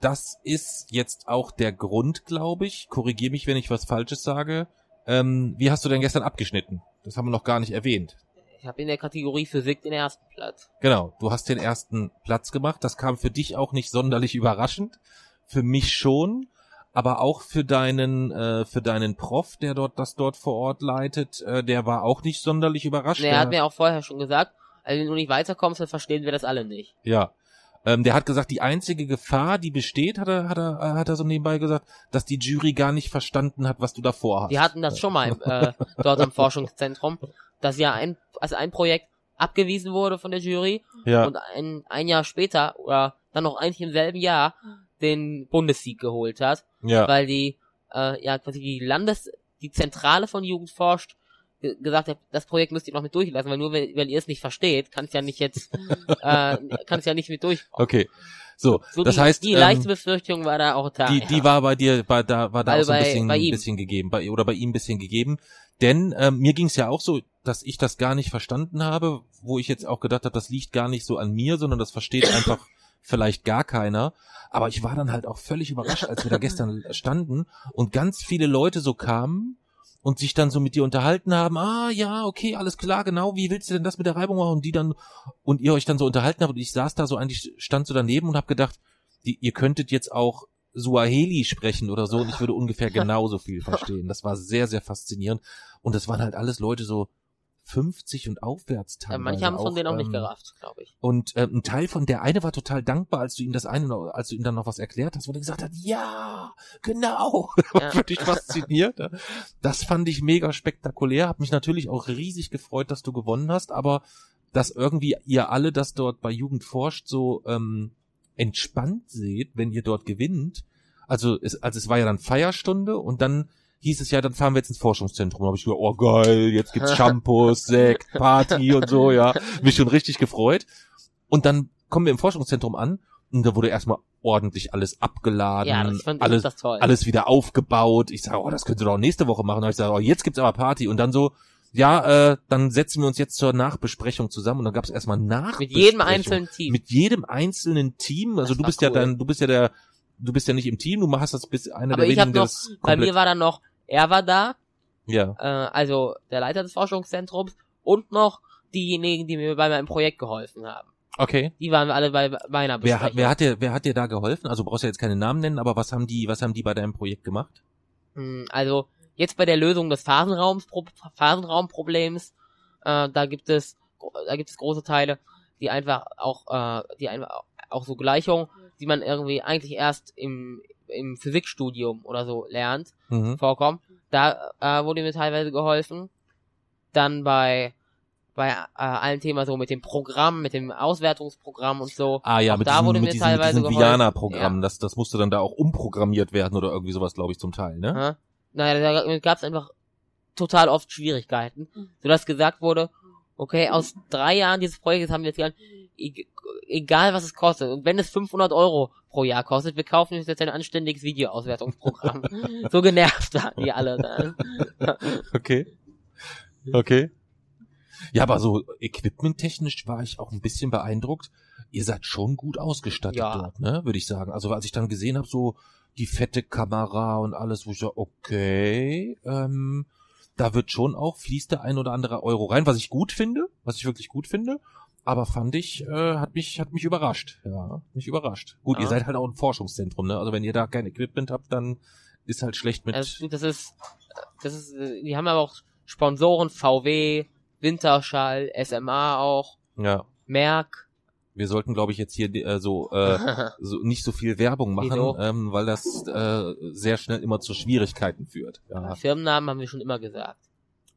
das ist jetzt auch der Grund, glaube ich. Korrigier mich, wenn ich was Falsches sage. Ähm, wie hast du denn gestern abgeschnitten? Das haben wir noch gar nicht erwähnt. Ich habe in der Kategorie Physik den ersten Platz. Genau, du hast den ersten Platz gemacht. Das kam für dich auch nicht sonderlich überraschend. Für mich schon, aber auch für deinen äh, für deinen Prof, der dort das dort vor Ort leitet, äh, der war auch nicht sonderlich überrascht. Er Der- hat mir auch vorher schon gesagt, also wenn du nicht weiterkommst, dann verstehen wir das alle nicht. Ja. Ähm, der hat gesagt, die einzige Gefahr, die besteht, hat er, hat er, äh, hat er so nebenbei gesagt, dass die Jury gar nicht verstanden hat, was du da vorhast. Die hatten das schon mal im, äh, dort am Forschungszentrum, dass ja ein, also ein Projekt abgewiesen wurde von der Jury ja. und ein, ein Jahr später oder dann noch eigentlich im selben Jahr den Bundessieg geholt hat, ja. weil die äh, ja quasi die Landes die Zentrale von Jugend forscht ge- gesagt hat, das Projekt müsst ihr noch mit durchlassen, weil nur wenn, wenn ihr es nicht versteht, kann es ja nicht jetzt äh, kann es ja nicht mit durchkommen. Okay. So, So das die, heißt, die ähm, leichte Befürchtung war da auch da. die, ja. die war bei dir, bei, da war da Also auch so ein bisschen, bei ihm. bisschen gegeben, bei, oder bei ihm ein bisschen gegeben. Denn ähm, mir ging es ja auch so, dass ich das gar nicht verstanden habe, wo ich jetzt auch gedacht habe, das liegt gar nicht so an mir, sondern das versteht einfach vielleicht gar keiner. Aber ich war dann halt auch völlig überrascht, als wir da gestern standen und ganz viele Leute so kamen und sich dann so mit dir unterhalten haben, ah ja, okay, alles klar, genau, wie willst du denn das mit der Reibung machen? Und die dann, und ihr euch dann so unterhalten habt und ich saß da so eigentlich, stand so daneben und hab gedacht, die, ihr könntet jetzt auch Suaheli sprechen oder so und ich würde ungefähr genauso viel verstehen. Das war sehr, sehr faszinierend. Und das waren halt alles Leute so 50 und aufwärts ja, teilweise. manche haben es von denen auch nicht ähm, gerafft, glaube ich. Und äh, ein Teil von der eine war total dankbar, als du ihm das eine, noch- als du ihm dann noch was erklärt hast, wo er gesagt hat, ja, genau, Ja. völlig fasziniert. ja. Das fand ich mega spektakulär, hab mich natürlich auch riesig gefreut, dass du gewonnen hast, aber dass irgendwie ihr alle das dort bei Jugend forscht so ähm, entspannt seht, wenn ihr dort gewinnt. Also es, also es war ja dann Feierstunde und dann hieß es ja, dann fahren wir jetzt ins Forschungszentrum. Da habe ich gedacht, oh geil, jetzt gibt's Shampoos, Sekt, Party und so, ja. Mich schon richtig gefreut. Und dann kommen wir im Forschungszentrum an und da wurde erstmal ordentlich alles abgeladen, Ja, das fand alles, das toll. alles wieder aufgebaut. Ich sage, oh, das könnt ihr doch nächste Woche machen. Und ich sage, oh, jetzt gibt's aber Party. Und dann so, ja, äh, dann setzen wir uns jetzt zur Nachbesprechung zusammen. Und dann gab's erstmal Nachbesprechung. Mit jedem einzelnen Team. Mit jedem einzelnen Team. Also Das du bist ja cool. dann, du bist ja der, du bist ja nicht im Team, du machst das bis einer Aber der ich hab wenigen, der noch- Bei mir war dann noch, er war da, ja. äh, also der Leiter des Forschungszentrums und noch diejenigen, die mir bei meinem Projekt geholfen haben. Okay. Die waren alle bei meiner Wer, Besprechung. hat- wer hat dir, wer hat dir da geholfen? Also brauchst du jetzt keine Namen nennen, aber was haben die, was haben die bei deinem Projekt gemacht? Hm, Also jetzt bei der Lösung des Phasenraums, Phasenraumproblems, äh, da gibt es, da gibt es große Teile, die einfach auch, äh, die einfach auch so Gleichungen, die man irgendwie eigentlich erst im im Physikstudium oder so lernt, Mhm. vorkommen. Da äh, wurde mir teilweise geholfen. Dann bei bei äh, allen Themen so mit dem Programm, mit dem Auswertungsprogramm und so. Ah ja, Auch mit da diesem, wurde mit mir diesem, mit teilweise diesem geholfen. Viana-Programm, das, das musste dann da auch umprogrammiert werden oder irgendwie sowas, glaube ich, zum Teil, ne? Ja. Naja, da gab es einfach total oft Schwierigkeiten, sodass gesagt wurde, okay, aus drei Jahren dieses Projektes haben wir jetzt gelernt, egal was es kostet, und wenn es 500 Euro pro Jahr kostet, wir kaufen uns jetzt ein anständiges Videoauswertungsprogramm. so genervt waren die alle. Ne? Okay. Okay. Ja, aber so equipmenttechnisch war ich auch ein bisschen beeindruckt. Ihr seid schon gut ausgestattet Ja. dort, ne, würde ich sagen. Also als ich dann gesehen habe, so die fette Kamera und alles, wo ich so, okay, ähm, da wird schon auch, fließt der ein oder andere Euro rein, was ich gut finde, was ich wirklich gut finde. Aber fand ich, äh, hat mich, hat mich überrascht. Ja, mich überrascht. Gut, Ja. ihr seid halt auch ein Forschungszentrum, ne? Also wenn ihr da kein Equipment habt, dann ist halt schlecht mit. Also, das ist, das ist, äh, die haben aber auch Sponsoren, VW, Winterschall, SMA auch, ja. Merck. Wir sollten, glaube ich, jetzt hier äh, so, äh, so nicht so viel Werbung machen, Wieso? ähm, weil das äh, sehr schnell immer zu Schwierigkeiten führt. Ja. Firmennamen haben wir schon immer gesagt.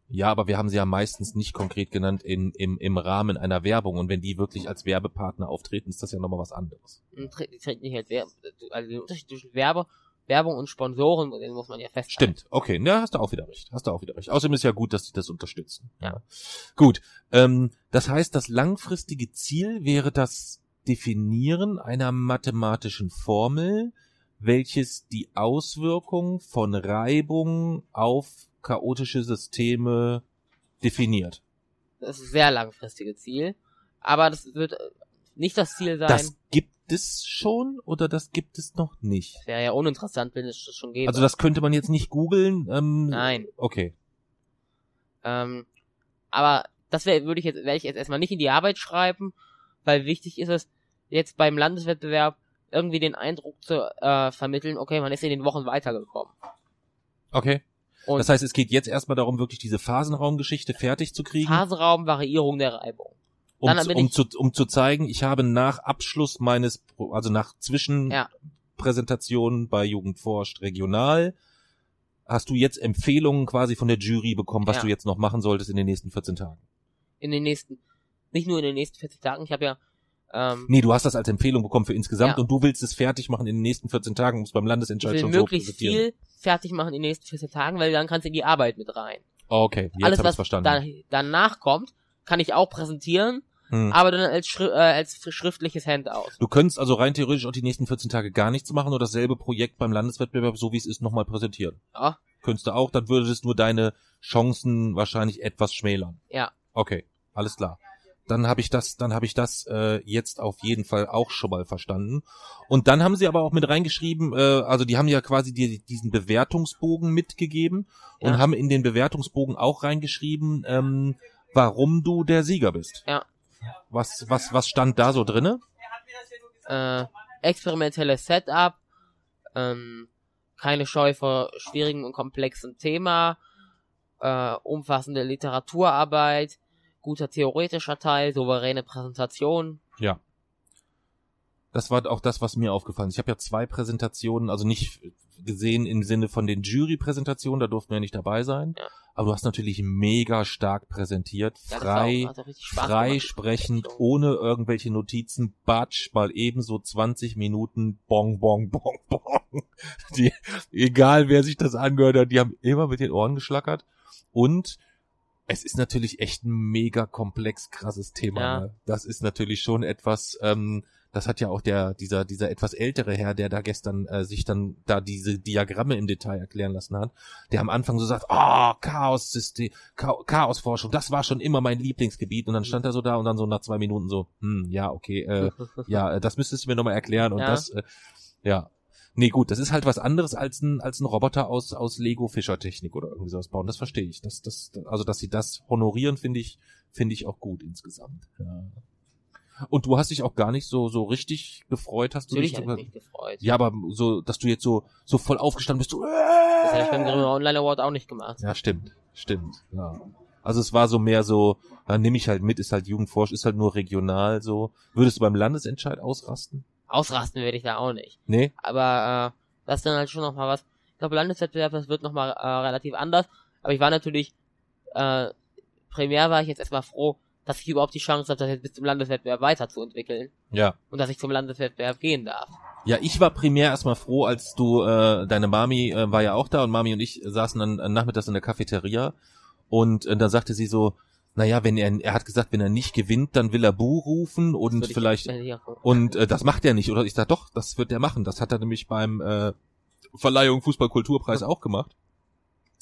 Ja, aber wir haben sie ja meistens nicht konkret genannt in, im, im Rahmen einer Werbung. Und wenn die wirklich als Werbepartner auftreten, ist das ja nochmal was anderes. Die treten nicht als Werbe, also den Unterschied zwischen Werbe, Werbung und Sponsoren, den muss man ja feststellen. Stimmt, okay, ja, hast du auch wieder recht. Hast du auch wieder recht. Außerdem ist ja gut, dass sie das unterstützen. Ja. Gut, ähm, das heißt, das langfristige Ziel wäre das Definieren einer mathematischen Formel, welches die Auswirkung von Reibung auf chaotische Systeme definiert. Das ist ein sehr langfristige Ziel. Aber das wird äh, nicht das Ziel sein. Das gibt es schon oder das gibt es noch nicht? wäre ja uninteressant, wenn es das schon gäbe. Also das könnte man jetzt nicht googeln. Ähm, Nein. Okay. Ähm, aber das wär, würde ich jetzt, werde ich jetzt erstmal nicht in die Arbeit schreiben, weil wichtig ist es, jetzt beim Landeswettbewerb irgendwie den Eindruck zu äh, vermitteln, okay, man ist in den Wochen weitergekommen. Okay. Und Das heißt, es geht jetzt erstmal darum, wirklich diese Phasenraumgeschichte fertig zu kriegen, Phasenraum, Variierung der Reibung. um, dann zu, um, zu, um zu zeigen, ich habe nach Abschluss meines, also nach Ja. Zwischenpräsentationen bei Jugendforscht regional, hast du jetzt Empfehlungen quasi von der Jury bekommen, was Ja. du jetzt noch machen solltest in den nächsten 14 Tagen. In den nächsten, nicht nur in den nächsten 40 Tagen, ich habe ja, ähm, Nee, du hast das als Empfehlung bekommen für insgesamt Ja. und du willst es fertig machen in den nächsten 14 Tagen, musst beim ich Landesentscheid will schon so möglichst präsentieren. viel fertig machen in den nächsten 14 Tagen, weil dann kannst du in die Arbeit mit rein. Okay, jetzt Alles, ich was verstanden. da, danach kommt, kann ich auch präsentieren, Hm. aber dann als, Schri äh, als schriftliches Handout. Du könntest also rein theoretisch auch die nächsten 14 Tage gar nichts machen oder dasselbe Projekt beim Landeswettbewerb, so wie es ist, nochmal präsentieren. Ja, Könntest du auch, dann würde es nur deine Chancen wahrscheinlich etwas schmälern. ja. Okay, alles klar. Dann habe ich das, dann habe ich das äh, jetzt auf jeden Fall auch schon mal verstanden. Und dann haben sie aber auch mit reingeschrieben, äh, also die haben ja quasi dir diesen Bewertungsbogen mitgegeben und Ja. haben in den Bewertungsbogen auch reingeschrieben, ähm, warum du der Sieger bist. Ja. Was, was, was stand da so drinne? äh, experimentelles Setup, ähm, keine Scheu vor schwierigen und komplexen Thema, äh, umfassende Literaturarbeit, guter theoretischer Teil, souveräne Präsentation. Ja. Das war auch das, was mir aufgefallen ist. Ich habe ja zwei Präsentationen, also nicht gesehen im Sinne von den Jury-Präsentationen, da durften wir ja nicht dabei sein. Ja. Aber du hast natürlich mega stark präsentiert, frei, auch- Spaß frei gemacht. sprechend, ohne irgendwelche Notizen, batsch, mal eben so 20 Minuten, bong, bong, bong, bong. Die, egal wer sich das angehört hat, die haben immer mit den Ohren geschlackert. Und es ist natürlich echt ein mega komplex, krasses Thema. Ja. Ne? Das ist natürlich schon etwas, ähm, das hat ja auch der, dieser, dieser etwas ältere Herr, der da gestern äh, sich dann da diese Diagramme im Detail erklären lassen hat, der am Anfang so sagt, ah, Chaos-System, Cha Chaosforschung, das war schon immer mein Lieblingsgebiet. Und dann stand er so da und dann so nach zwei Minuten so, hm, ja, okay, äh, ja, äh, das müsstest du mir nochmal erklären. Und Ja. das, äh, ja. Nee, gut, das ist halt was anderes als ein, als ein Roboter aus, aus Lego Fischertechnik oder irgendwie sowas bauen. Das verstehe ich. Das, das, also, dass sie das honorieren, finde ich, finde ich auch gut insgesamt. Ja. Und du hast dich auch gar nicht so, so richtig gefreut, hast du Natürlich dich habe sogar- ich mich gefreut. Ja, aber so, dass du jetzt so, so voll aufgestanden bist, so, Das hätte ich beim Grimme Online Award auch nicht gemacht. ja, stimmt, stimmt, ja. Also es war so mehr so, dann nehme ich halt mit, ist halt Jugendforsch, ist halt nur regional so. Würdest du beim Landesentscheid ausrasten? Ausrasten werde ich da auch nicht. Nee? Aber äh, das ist dann halt schon noch mal was. Ich glaube, Landeswettbewerb, das wird noch mal äh, relativ anders. Aber ich war natürlich, äh, primär war ich jetzt erstmal froh, dass ich überhaupt die Chance habe, das jetzt bis zum Landeswettbewerb weiterzuentwickeln Ja. und dass ich zum Landeswettbewerb gehen darf. Ja, ich war primär erstmal froh, als du, äh, deine Mami äh, war ja auch da und Mami und ich saßen dann nachmittags in der Cafeteria und äh, dann sagte sie so, naja, wenn er, er hat gesagt, wenn er nicht gewinnt, dann will er Bu rufen und vielleicht, und äh, das macht er nicht, oder? Ich sag doch, das wird er machen. Das hat er nämlich beim äh, Verleihung Fußballkulturpreis auch gemacht.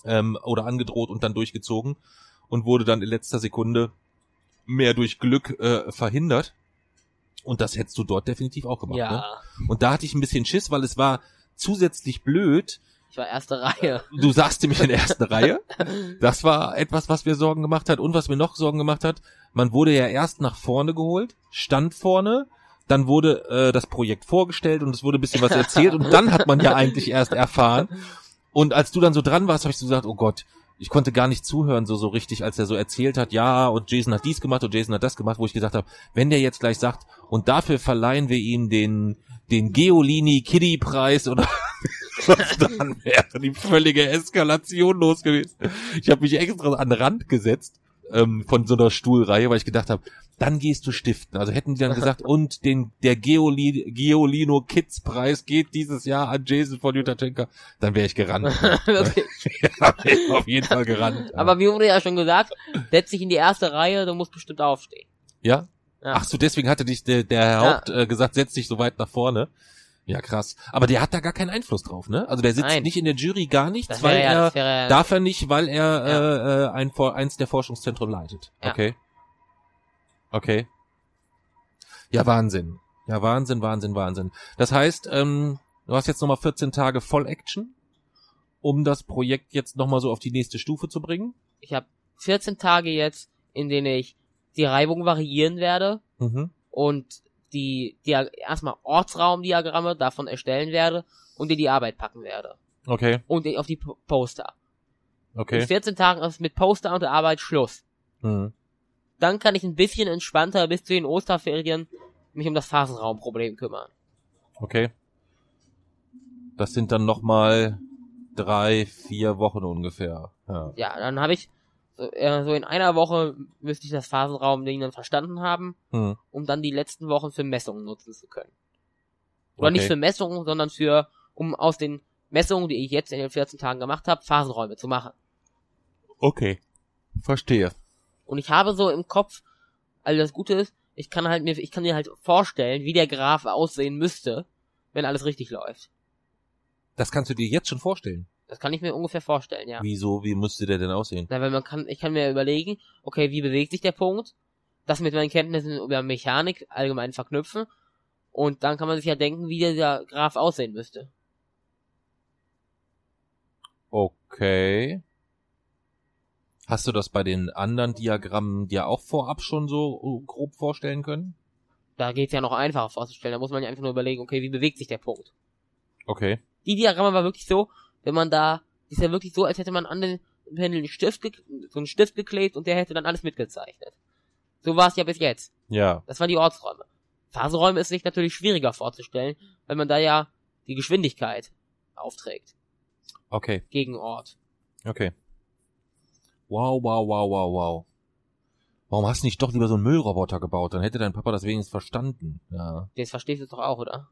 Ähm, oder angedroht und dann durchgezogen und wurde dann in letzter Sekunde mehr durch Glück äh, verhindert. Und das hättest du dort definitiv auch gemacht. Ne? Ja, Und da hatte ich ein bisschen Schiss, weil es war zusätzlich blöd, Ich war erste Reihe. Du saßt nämlich in der ersten Reihe. Das war etwas, was mir Sorgen gemacht hat. Und was mir noch Sorgen gemacht hat, man wurde ja erst nach vorne geholt, stand vorne, dann wurde äh, das Projekt vorgestellt und es wurde ein bisschen was erzählt und dann hat man ja eigentlich erst erfahren. Und als du dann so dran warst, habe ich so gesagt, oh Gott, ich konnte gar nicht zuhören so so richtig, als er so erzählt hat, ja, und Jason hat dies gemacht und Jason hat das gemacht, wo ich gesagt habe, wenn der jetzt gleich sagt, und dafür verleihen wir ihm den den Geolini Kiddie Preis oder dann wäre die völlige Eskalation los gewesen. Ich habe mich extra an den Rand gesetzt ähm, von so einer Stuhlreihe, weil ich gedacht habe, dann gehst du stiften. Also hätten die dann gesagt, und den der Geoli, Geolino Kids Preis geht dieses Jahr an Jason von Jutachenka, dann wäre ich gerannt. Okay. ja, ich auf jeden Fall gerannt. Aber wie wurde ja schon gesagt, setz dich in die erste Reihe, du musst bestimmt aufstehen. ja? Ja. Ach so, deswegen hatte dich der, der Herr Ja. Haupt äh, gesagt, setz dich so weit nach vorne. Ja, krass. Aber der hat da gar keinen Einfluss drauf, ne? Also der sitzt Nein. nicht in der Jury, gar nichts, Das weil ja, er wäre ja, Darf er nicht, weil er äh, äh, ein, eins der Forschungszentren leitet. Ja. Okay. Okay. Ja, Wahnsinn. Ja, Wahnsinn, Wahnsinn, Wahnsinn. Das heißt, ähm, du hast jetzt nochmal 14 Tage Voll-Action, um das Projekt jetzt nochmal so auf die nächste Stufe zu bringen. ich habe 14 Tage jetzt, in denen ich die Reibung variieren werde Mhm. und die, die erstmal Ortsraumdiagramme davon erstellen werde und in die Arbeit packen werde. Okay, Und auf die Po- Poster. In okay. 14 Tagen ist mit Poster und der Arbeit Schluss. Mhm. Dann kann ich ein bisschen entspannter bis zu den Osterferien mich um das Phasenraumproblem kümmern. Okay. Das sind dann nochmal drei, vier Wochen ungefähr. Ja. Ja, dann habe ich so, äh, so in einer Woche müsste ich das Phasenraumding dann verstanden haben, Hm. um dann die letzten Wochen für Messungen nutzen zu können. Oder Okay. nicht für Messungen, sondern für, um aus den Messungen, die ich jetzt in den 14 Tagen gemacht habe, Phasenräume zu machen. Okay. Verstehe. Und ich habe so im Kopf, also das Gute ist, ich kann halt mir, ich kann mir halt vorstellen, wie der Graph aussehen müsste, wenn alles richtig läuft. Das kannst du dir jetzt schon vorstellen. Das kann ich mir ungefähr vorstellen, ja. Wieso, wie müsste der denn aussehen? Na, weil man kann, ich kann mir überlegen, okay, wie bewegt sich der Punkt, das mit meinen Kenntnissen über Mechanik allgemein verknüpfen und dann kann man sich ja denken, wie dieser Graph aussehen müsste. Okay. Hast du das bei den anderen Diagrammen dir auch vorab schon so uh, grob vorstellen können? Da geht's ja noch einfacher vorzustellen, da muss man ja einfach nur überlegen, okay, wie bewegt sich der Punkt. Okay. Die Diagramme war wirklich so, wenn man da, ist ja wirklich so, als hätte man an den Pendel einen Stift, so einen Stift geklebt und der hätte dann alles mitgezeichnet. So war es ja bis jetzt. Ja. Das waren die Ortsräume. Phasenräume ist sich natürlich schwieriger vorzustellen, weil man da ja die Geschwindigkeit aufträgt Okay. gegen Ort. Okay. Wow, wow, wow, wow, wow. Warum hast du nicht doch lieber so einen Müllroboter gebaut? Dann hätte dein Papa das wenigstens verstanden. Ja. Das verstehst du doch auch, oder?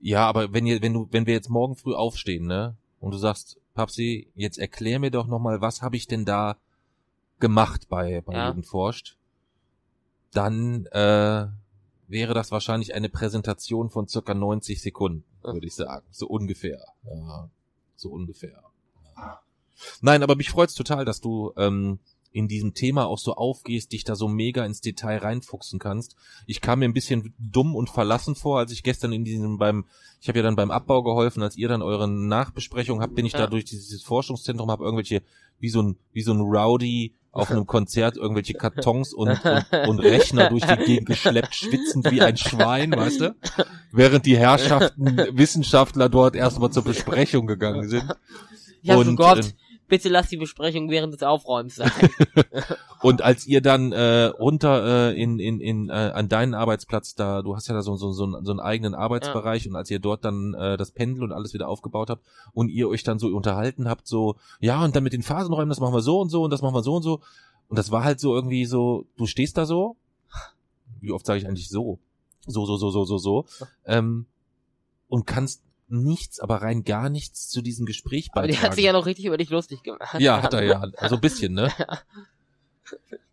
Ja, aber wenn ihr, wenn du, wenn wir jetzt morgen früh aufstehen, ne? Und du sagst, Papsi, jetzt erklär mir doch nochmal, was habe ich denn da gemacht bei, bei Ja. Jugendforscht? Dann äh, wäre das wahrscheinlich eine Präsentation von circa 90 Sekunden, würde ich sagen. So ungefähr. Ja, so ungefähr. Ja. Nein, aber mich freut's total, dass du ähm, in diesem Thema auch so aufgehst, dich da so mega ins Detail reinfuchsen kannst. Ich kam mir ein bisschen dumm und verlassen vor, als ich gestern in diesem beim, ich habe ja dann beim Abbau geholfen, als ihr dann eure Nachbesprechung habt, bin ich da Ja. durch dieses Forschungszentrum, habe irgendwelche wie so ein wie so ein Rowdy auf einem Konzert irgendwelche Kartons und, und, und Rechner durch die Gegend geschleppt, schwitzend wie ein Schwein, weißt du? Während die Herrschaften Wissenschaftler dort erstmal zur Besprechung gegangen sind. Ich hab so Und, Gott, ähm, bitte lass die Besprechung während des Aufräumens sein. Und als ihr dann äh, runter äh, in, in, in, äh, an deinen Arbeitsplatz da, du hast ja da so, so, so, einen, so einen eigenen Arbeitsbereich und als ihr dort dann äh, das Pendel und alles wieder aufgebaut habt und ihr euch dann so unterhalten habt, so, ja, und dann mit den Phasenräumen, das machen wir so und so und das machen wir so und so. Und das war halt so irgendwie so, du stehst da so, wie oft sage ich eigentlich so, so, so, so, so, so, so, ähm, und kannst nichts, aber rein gar nichts zu diesem Gespräch Aber die hat beitragen. sich ja noch richtig über dich lustig gemacht. Ja, hat er ja. Also ein bisschen, ne?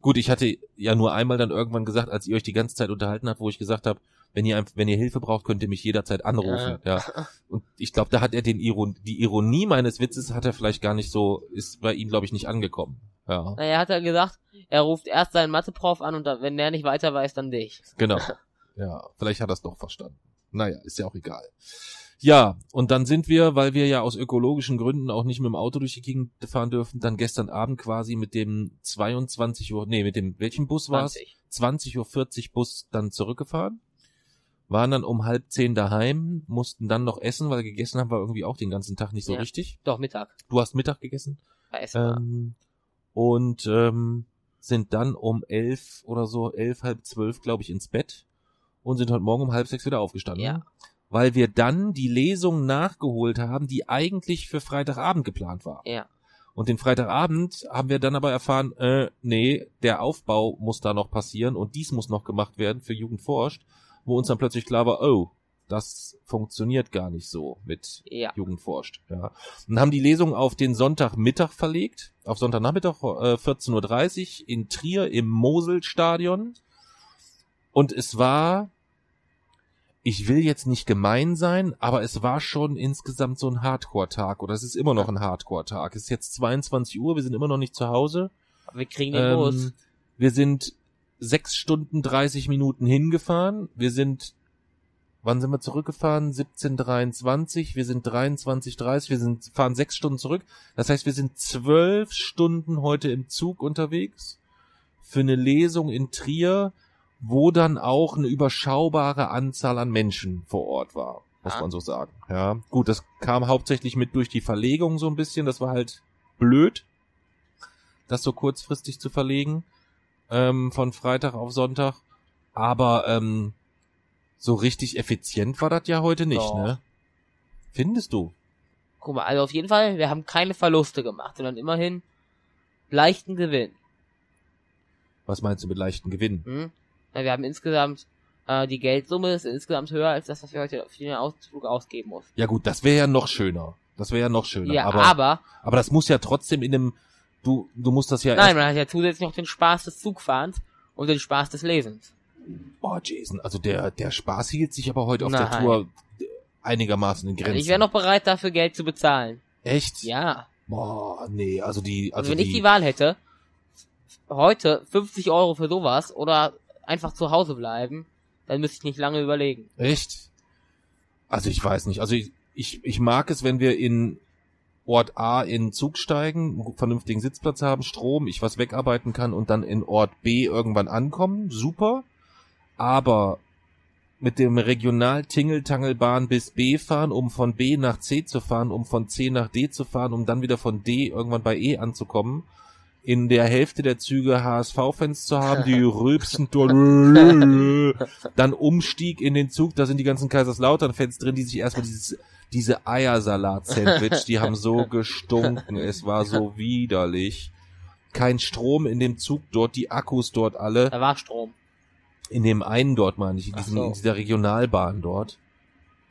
Gut, ich hatte ja nur einmal dann irgendwann gesagt, als ihr euch die ganze Zeit unterhalten habt, wo ich gesagt habe, wenn ihr wenn ihr Hilfe braucht, könnt ihr mich jederzeit anrufen. Ja. Und ich glaube, da hat er den Iron die Ironie meines Witzes hat er vielleicht gar nicht so, ist bei ihm, glaube ich, nicht angekommen. Ja, Na, er hat ja gesagt, er ruft erst seinen Mathe-Prof an und dann, wenn der nicht weiter weiß, dann dich. genau. Ja, vielleicht hat er es doch verstanden. Naja, ist ja auch egal. Ja, und dann sind wir, weil wir ja aus ökologischen Gründen auch nicht mit dem Auto durch die Gegend fahren dürfen, dann gestern Abend quasi mit dem 22 Uhr, nee, mit dem, welchen Bus war es? 20. 20 Uhr 40 Bus dann zurückgefahren. Waren dann um halb zehn daheim, mussten dann noch essen, weil gegessen haben wir irgendwie auch den ganzen Tag nicht so Ja. richtig. Doch, Mittag. Du hast Mittag gegessen? Bei Essen. Ähm, und ähm, sind dann um elf oder so, elf, halb zwölf, glaube ich, ins Bett und sind heute Morgen um halb sechs wieder aufgestanden. Ja. Weil wir dann die Lesung nachgeholt haben, die eigentlich für Freitagabend geplant war. Ja. Und den Freitagabend haben wir dann aber erfahren, äh, nee, der Aufbau muss da noch passieren und dies muss noch gemacht werden für Jugend forscht, wo uns dann plötzlich klar war, oh, das funktioniert gar nicht so mit Ja. Jugend forscht. Ja. Und haben die Lesung auf den Sonntagmittag verlegt, auf Sonntagnachmittag äh, 14.30 Uhr in Trier im Moselstadion. Und es war, ich will jetzt nicht gemein sein, aber es war schon insgesamt so ein Hardcore-Tag oder es ist immer noch ein Hardcore-Tag. Es ist jetzt 22 Uhr, wir sind immer noch nicht zu Hause. Aber wir kriegen den Bus. Ähm, wir sind sechs Stunden 30 Minuten hingefahren. Wir sind, wann sind wir zurückgefahren? 17.23. Wir sind 23.30. Wir sind, fahren sechs Stunden zurück. Das heißt, wir sind zwölf Stunden heute im Zug unterwegs für eine Lesung in Trier, wo dann auch eine überschaubare Anzahl an Menschen vor Ort war, muss Ah. man so sagen. Ja, gut, das kam hauptsächlich mit durch die Verlegung so ein bisschen. Das war halt blöd, das so kurzfristig zu verlegen ähm, von Freitag auf Sonntag. Aber ähm, so richtig effizient war das ja heute nicht, Doch. ne? Findest du? Guck mal, also auf jeden Fall, wir haben keine Verluste gemacht, sondern immerhin leichten Gewinn. Was meinst du mit leichten Gewinn? Hm? Ja, wir haben insgesamt, äh, die Geldsumme ist insgesamt höher als das, was wir heute für den Ausflug ausgeben mussten. Ja gut, das wäre ja noch schöner. Das wäre ja noch schöner. Ja, aber, aber, aber das muss ja trotzdem in einem, du, du musst das ja nein, man hat ja zusätzlich noch den Spaß des Zugfahrens und den Spaß des Lesens. Oh, Jason, also der, der Spaß hielt sich aber heute auf der Nein. Tour einigermaßen in Grenzen. Ich wäre noch bereit, dafür Geld zu bezahlen. Echt? Ja. Boah, nee, also die, Also, also wenn die, ich die Wahl hätte, heute 50 Euro für sowas oder einfach zu Hause bleiben, dann müsste ich nicht lange überlegen. Echt? Also ich weiß nicht. Also ich, ich, ich mag es, wenn wir in Ort A in Zug steigen, einen vernünftigen Sitzplatz haben, Strom, ich was wegarbeiten kann und dann in Ort B irgendwann ankommen. Super. Aber mit dem Regional-Tingeltangelbahn bis B fahren, um von B nach C zu fahren, um von C nach D zu fahren, um dann wieder von D irgendwann bei E anzukommen, in der Hälfte der Züge HSV-Fans zu haben, die rülpsen dort, dann Umstieg in den Zug, da sind die ganzen Kaiserslautern-Fans drin, die sich erstmal dieses, diese Eiersalat-Sandwich, die haben so gestunken, es war so widerlich. Kein Strom in dem Zug dort, die Akkus dort alle. Da war Strom. In dem einen dort meine ich, in, diesem, so. in dieser Regionalbahn dort.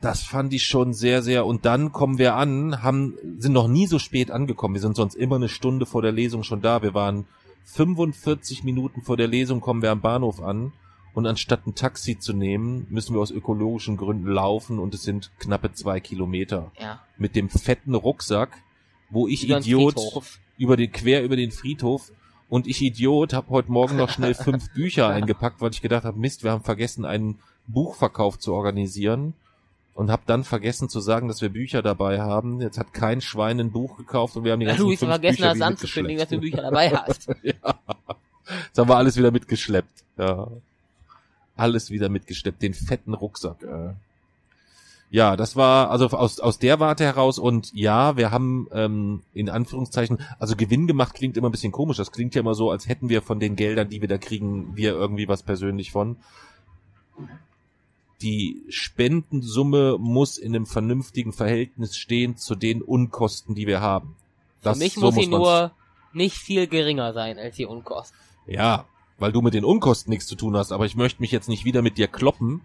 Das fand ich schon sehr, sehr. Und dann kommen wir an, haben, sind noch nie so spät angekommen. Wir sind sonst immer eine Stunde vor der Lesung schon da. Wir waren 45 Minuten vor der Lesung kommen wir am Bahnhof an. Und anstatt ein Taxi zu nehmen, müssen wir aus ökologischen Gründen laufen und es sind knappe zwei Kilometer. Ja. Mit dem fetten Rucksack, wo ich Über Idiot über den quer über den Friedhof und ich Idiot habe heute Morgen noch schnell fünf Bücher eingepackt, weil ich gedacht habe, Mist, wir haben vergessen einen Buchverkauf zu organisieren und habe dann vergessen zu sagen, dass wir Bücher dabei haben. Jetzt hat kein Schwein ein Buch gekauft und wir haben die Ja, ganzen du hast fünf vergessen, Bücher das anzukündigen, dass du. Bücher dabei hast. ja. Jetzt haben wir alles wieder mitgeschleppt. Ja. Alles wieder mitgeschleppt, den fetten Rucksack. Äh. Ja, das war also aus, aus der Warte heraus und ja, wir haben ähm, in Anführungszeichen, also Gewinn gemacht klingt immer ein bisschen komisch. Das klingt ja immer so, als hätten wir von den Geldern, die wir da kriegen, wir irgendwie was persönlich von. Die Spendensumme muss in einem vernünftigen Verhältnis stehen zu den Unkosten, die wir haben. Für mich so muss sie nur nicht viel geringer sein als die Unkosten. Ja, weil du mit den Unkosten nichts zu tun hast, aber ich möchte mich jetzt nicht wieder mit dir kloppen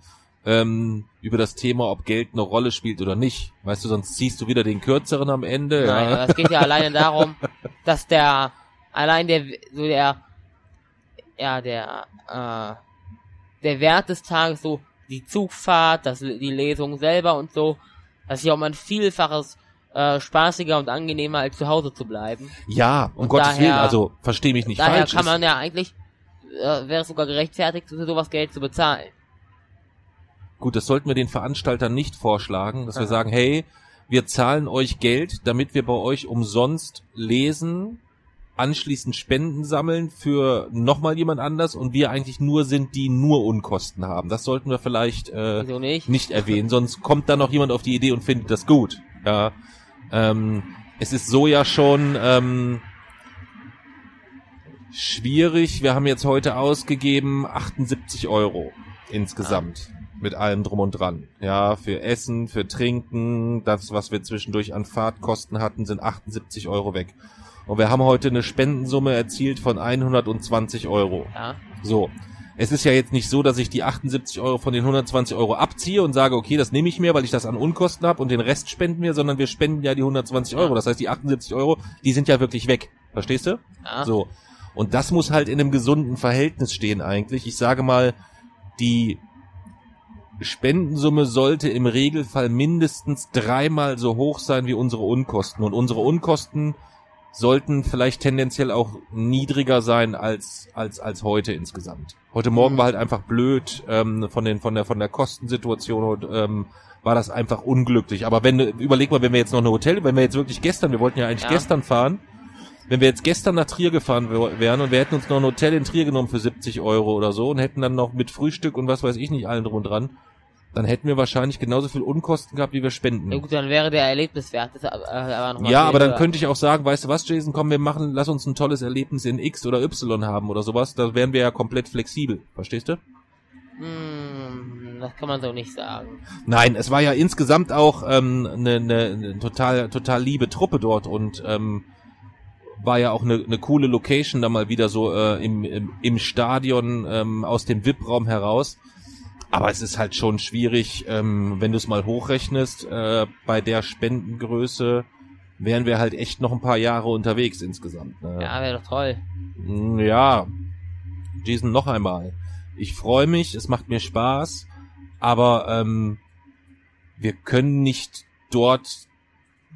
ähm, über das Thema, ob Geld eine Rolle spielt oder nicht. Weißt du, sonst ziehst du wieder den kürzeren am Ende. Nein, ja. aber es geht ja alleine darum, dass der, allein der, so der, ja, der, äh, der Wert des Tages, so die Zugfahrt, das, die Lesung selber und so, das ist ja um ein Vielfaches äh, spaßiger und angenehmer, als zu Hause zu bleiben. ja, um Und Gottes daher- Willen, also versteh mich nicht Daher falsch. kann ist- man ja eigentlich, äh, wäre es sogar gerechtfertigt, für sowas Geld zu bezahlen. Gut, das sollten wir den Veranstaltern nicht vorschlagen, dass wir Aha. sagen, hey, wir zahlen euch Geld, damit wir bei euch umsonst lesen, anschließend Spenden sammeln für nochmal jemand anders und wir eigentlich nur sind, die nur Unkosten haben. Das sollten wir vielleicht äh, nicht? nicht erwähnen, sonst kommt da noch jemand auf die Idee und findet das gut. Ja, ähm, es ist so ja schon ähm, schwierig. Wir haben jetzt heute ausgegeben 78 Euro insgesamt mit allem drum und dran. Ja, für Essen, für Trinken, das, was wir zwischendurch an Fahrtkosten hatten, sind 78 Euro weg. Und wir haben heute eine Spendensumme erzielt von 120 Euro. Ja. So. Es ist ja jetzt nicht so, dass ich die 78 Euro von den 120 Euro abziehe und sage, okay, das nehme ich mir, weil ich das an Unkosten habe und den Rest spenden wir, sondern wir spenden ja die 120 Euro. Das heißt, die 78 Euro, die sind ja wirklich weg. Verstehst du? ja. So. Und das muss halt in einem gesunden Verhältnis stehen eigentlich. Ich sage mal, die Spendensumme sollte im Regelfall mindestens dreimal so hoch sein wie unsere Unkosten. Und unsere Unkosten sollten vielleicht tendenziell auch niedriger sein als als als heute insgesamt. Heute Morgen war halt einfach blöd ähm, von den von der von der Kostensituation und ähm, war das einfach unglücklich. Aber wenn überleg mal, wenn wir jetzt noch eine Hotel, wenn wir jetzt wirklich gestern, wir wollten ja eigentlich Ja. gestern fahren, wenn wir jetzt gestern nach Trier gefahren wär- wären und wir hätten uns noch ein Hotel in Trier genommen für 70 Euro oder so und hätten dann noch mit Frühstück und was weiß ich nicht allen drum und dran, dann hätten wir wahrscheinlich genauso viel Unkosten gehabt, wie wir spenden. ja gut, dann wäre der Erlebniswert das, aber, äh, aber Ja, aber dann könnte ich auch sagen, weißt du was, Jason, komm, wir machen, lass uns ein tolles Erlebnis in X oder Y haben oder sowas. Da wären wir ja komplett flexibel. Verstehst du? Hm, das kann man so nicht sagen. Nein, es war ja insgesamt auch ähm, eine, eine, eine total, total liebe Truppe dort und ähm, war ja auch eine, eine coole Location da mal wieder so äh, im, im, im Stadion ähm, aus dem VIP-Raum heraus. Aber es ist halt schon schwierig, ähm, wenn du es mal hochrechnest, äh, bei der Spendengröße wären wir halt echt noch ein paar Jahre unterwegs insgesamt. Ne? Ja, wäre doch toll. Mm, Ja, Jason, noch einmal. Ich freue mich, es macht mir Spaß, aber ähm, wir können nicht dort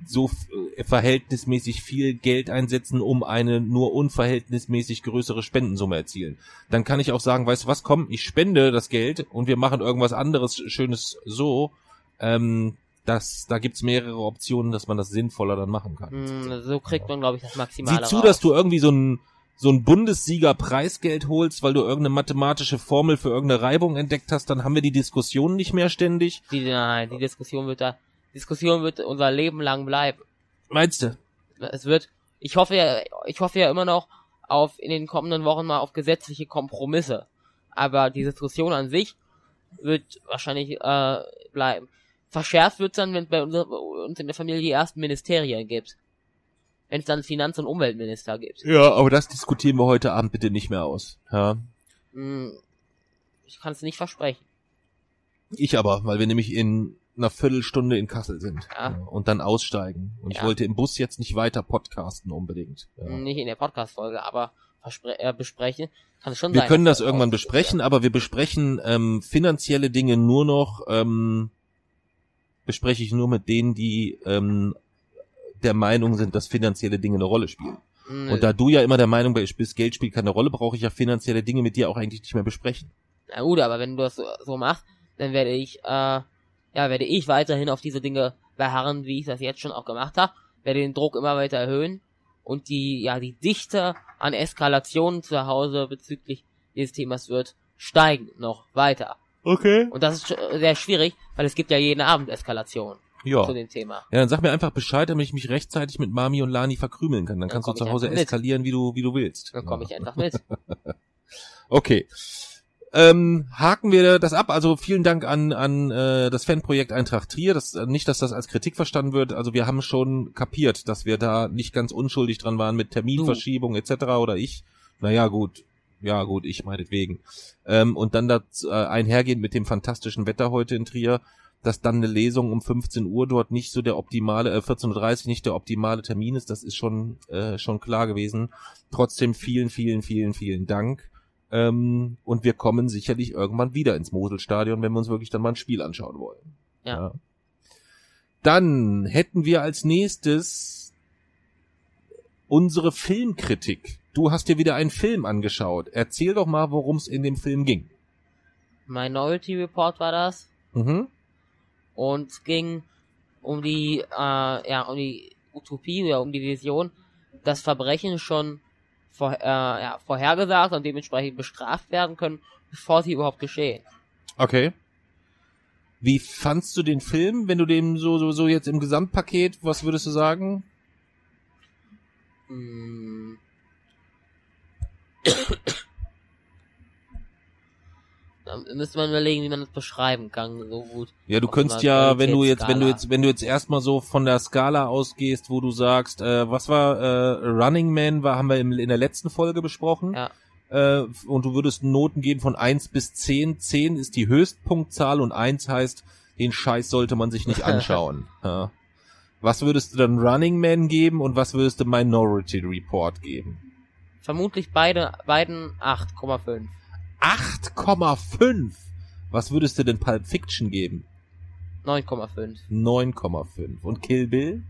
so äh, verhältnismäßig viel Geld einsetzen, um eine nur unverhältnismäßig größere Spendensumme erzielen. Dann kann ich auch sagen, weißt du was, komm, ich spende das Geld und wir machen irgendwas anderes Schönes so. Ähm, das, da gibt's mehrere Optionen, dass man das sinnvoller dann machen kann. Hm, so kriegt man, glaube ich, das Maximale Sieh zu, raus. dass du irgendwie so ein so ein Bundessieger-Preisgeld holst, weil du irgendeine mathematische Formel für irgendeine Reibung entdeckt hast, dann haben wir die Diskussion nicht mehr ständig. Die, nein, die Diskussion wird da, Diskussion wird unser Leben lang bleiben. Meinst du? Es wird, ich hoffe ja, ich hoffe ja immer noch auf, in den kommenden Wochen mal auf gesetzliche Kompromisse. Aber die Diskussion an sich wird wahrscheinlich, äh, bleiben. Verschärft wird's dann, wenn es bei uns, in der Familie die ersten Ministerien gibt. Wenn es dann Finanz- und Umweltminister gibt. Ja, aber das diskutieren wir heute Abend bitte nicht mehr aus. Ja. Hm, ich kann es nicht versprechen. Ich aber, weil wir nämlich in einer Viertelstunde in Kassel sind Ja. Ja, und dann aussteigen. Und ich Ja. wollte im Bus jetzt nicht weiter podcasten unbedingt. Ja. Nicht in der Podcast-Folge, aber äh, besprechen kann es schon Wir sein. können dass das irgendwann besprechen, aber wir besprechen ähm, finanzielle Dinge nur noch, ähm, bespreche ich nur mit denen, die ähm, der Meinung sind, dass finanzielle Dinge eine Rolle spielen. Hm, Und da du ja immer der Meinung bist, Geld spielt keine Rolle, brauche ich ja finanzielle Dinge mit dir auch eigentlich nicht mehr besprechen. Na gut, aber wenn du das so, so machst, dann werde ich, äh, ja, werde ich weiterhin auf diese Dinge beharren, wie ich das jetzt schon auch gemacht habe, werde den Druck immer weiter erhöhen und die, ja, die Dichte an Eskalationen zu Hause bezüglich dieses Themas wird steigen noch weiter. Okay. Und das ist sehr schwierig, weil es gibt ja jeden Abend Eskalationen Ja. zu dem Thema. Ja, dann sag mir einfach Bescheid, damit ich mich rechtzeitig mit Mami und Lani verkrümeln kann. Dann Dann kannst du zu Hause einfach mit. eskalieren, wie du, wie du willst. Dann komme ich einfach mit. Okay. Ähm, haken wir das ab. Also vielen Dank an, an äh, das Fanprojekt Eintracht Trier. Das, äh, nicht, dass das als Kritik verstanden wird. Also wir haben schon kapiert, dass wir da nicht ganz unschuldig dran waren mit Terminverschiebung etc. Oder ich. Naja, gut. Ja, gut, ich meinetwegen. Ähm, und dann das äh, einhergehend mit dem fantastischen Wetter heute in Trier, dass dann eine Lesung um 15 Uhr dort nicht so der optimale, äh, 14.30 Uhr nicht der optimale Termin ist, das ist schon, äh, schon klar gewesen. Trotzdem vielen, vielen, vielen, vielen Dank. Ähm, und wir kommen sicherlich irgendwann wieder ins Moselstadion, wenn wir uns wirklich dann mal ein Spiel anschauen wollen. Ja. Dann hätten wir als nächstes unsere Filmkritik. Du hast dir wieder einen Film angeschaut. Erzähl doch mal, worum es in dem Film ging. Minority Report war das. Mhm. und es ging um die, äh, ja, um die Utopie oder um die Vision, dass Verbrechen schon vor, äh, ja, vorhergesagt und dementsprechend bestraft werden können, bevor sie überhaupt geschehen. Okay. Wie fandst du den Film, wenn du dem so, so, so jetzt im Gesamtpaket, was würdest du sagen? Da müsste man überlegen, wie man das beschreiben kann, so gut. Ja, du könntest ja, wenn du jetzt, wenn du jetzt, wenn du jetzt erstmal so von der Skala ausgehst, wo du sagst, äh, was war äh, Running Man, war, haben wir im, in der letzten Folge besprochen. Ja. Äh, und du würdest Noten geben von 1 bis 10. 10 ist die Höchstpunktzahl und 1 heißt, den Scheiß sollte man sich nicht anschauen. ja. Was würdest du dann Running Man geben und was würdest du Minority Report geben? Vermutlich beide, beiden 8,5. 8,5. Was würdest du denn Pulp Fiction geben? 9,5. 9,5. Und Kill Bill?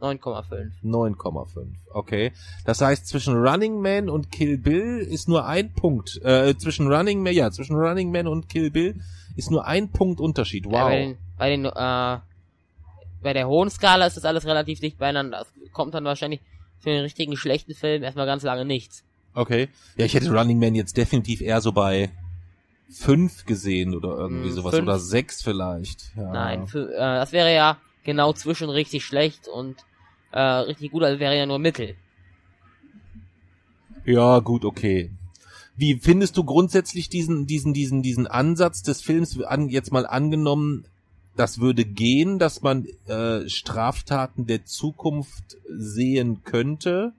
9,5. 9,5. Okay. Das heißt, zwischen Running Man und Kill Bill ist nur ein Punkt. Äh, zwischen Running Man, ja, zwischen Running Man und Kill Bill ist nur ein Punkt Unterschied. Ja, Wow. bei den, bei den, äh, bei der hohen Skala ist das alles relativ dicht beieinander. Es kommt dann wahrscheinlich für den richtigen schlechten Film erstmal ganz lange nichts. Okay. Ja, ich hätte Running Man jetzt definitiv eher so bei 5 gesehen oder irgendwie Hm, sowas. fünf? Oder 6 vielleicht. Ja. Nein, für, äh, das wäre ja genau zwischen richtig schlecht und äh, richtig gut, also wäre ja nur Mittel. Ja, gut, okay. Wie findest du grundsätzlich diesen, diesen, diesen, diesen Ansatz des Films, an, jetzt mal angenommen, das würde gehen, dass man äh, Straftaten der Zukunft sehen könnte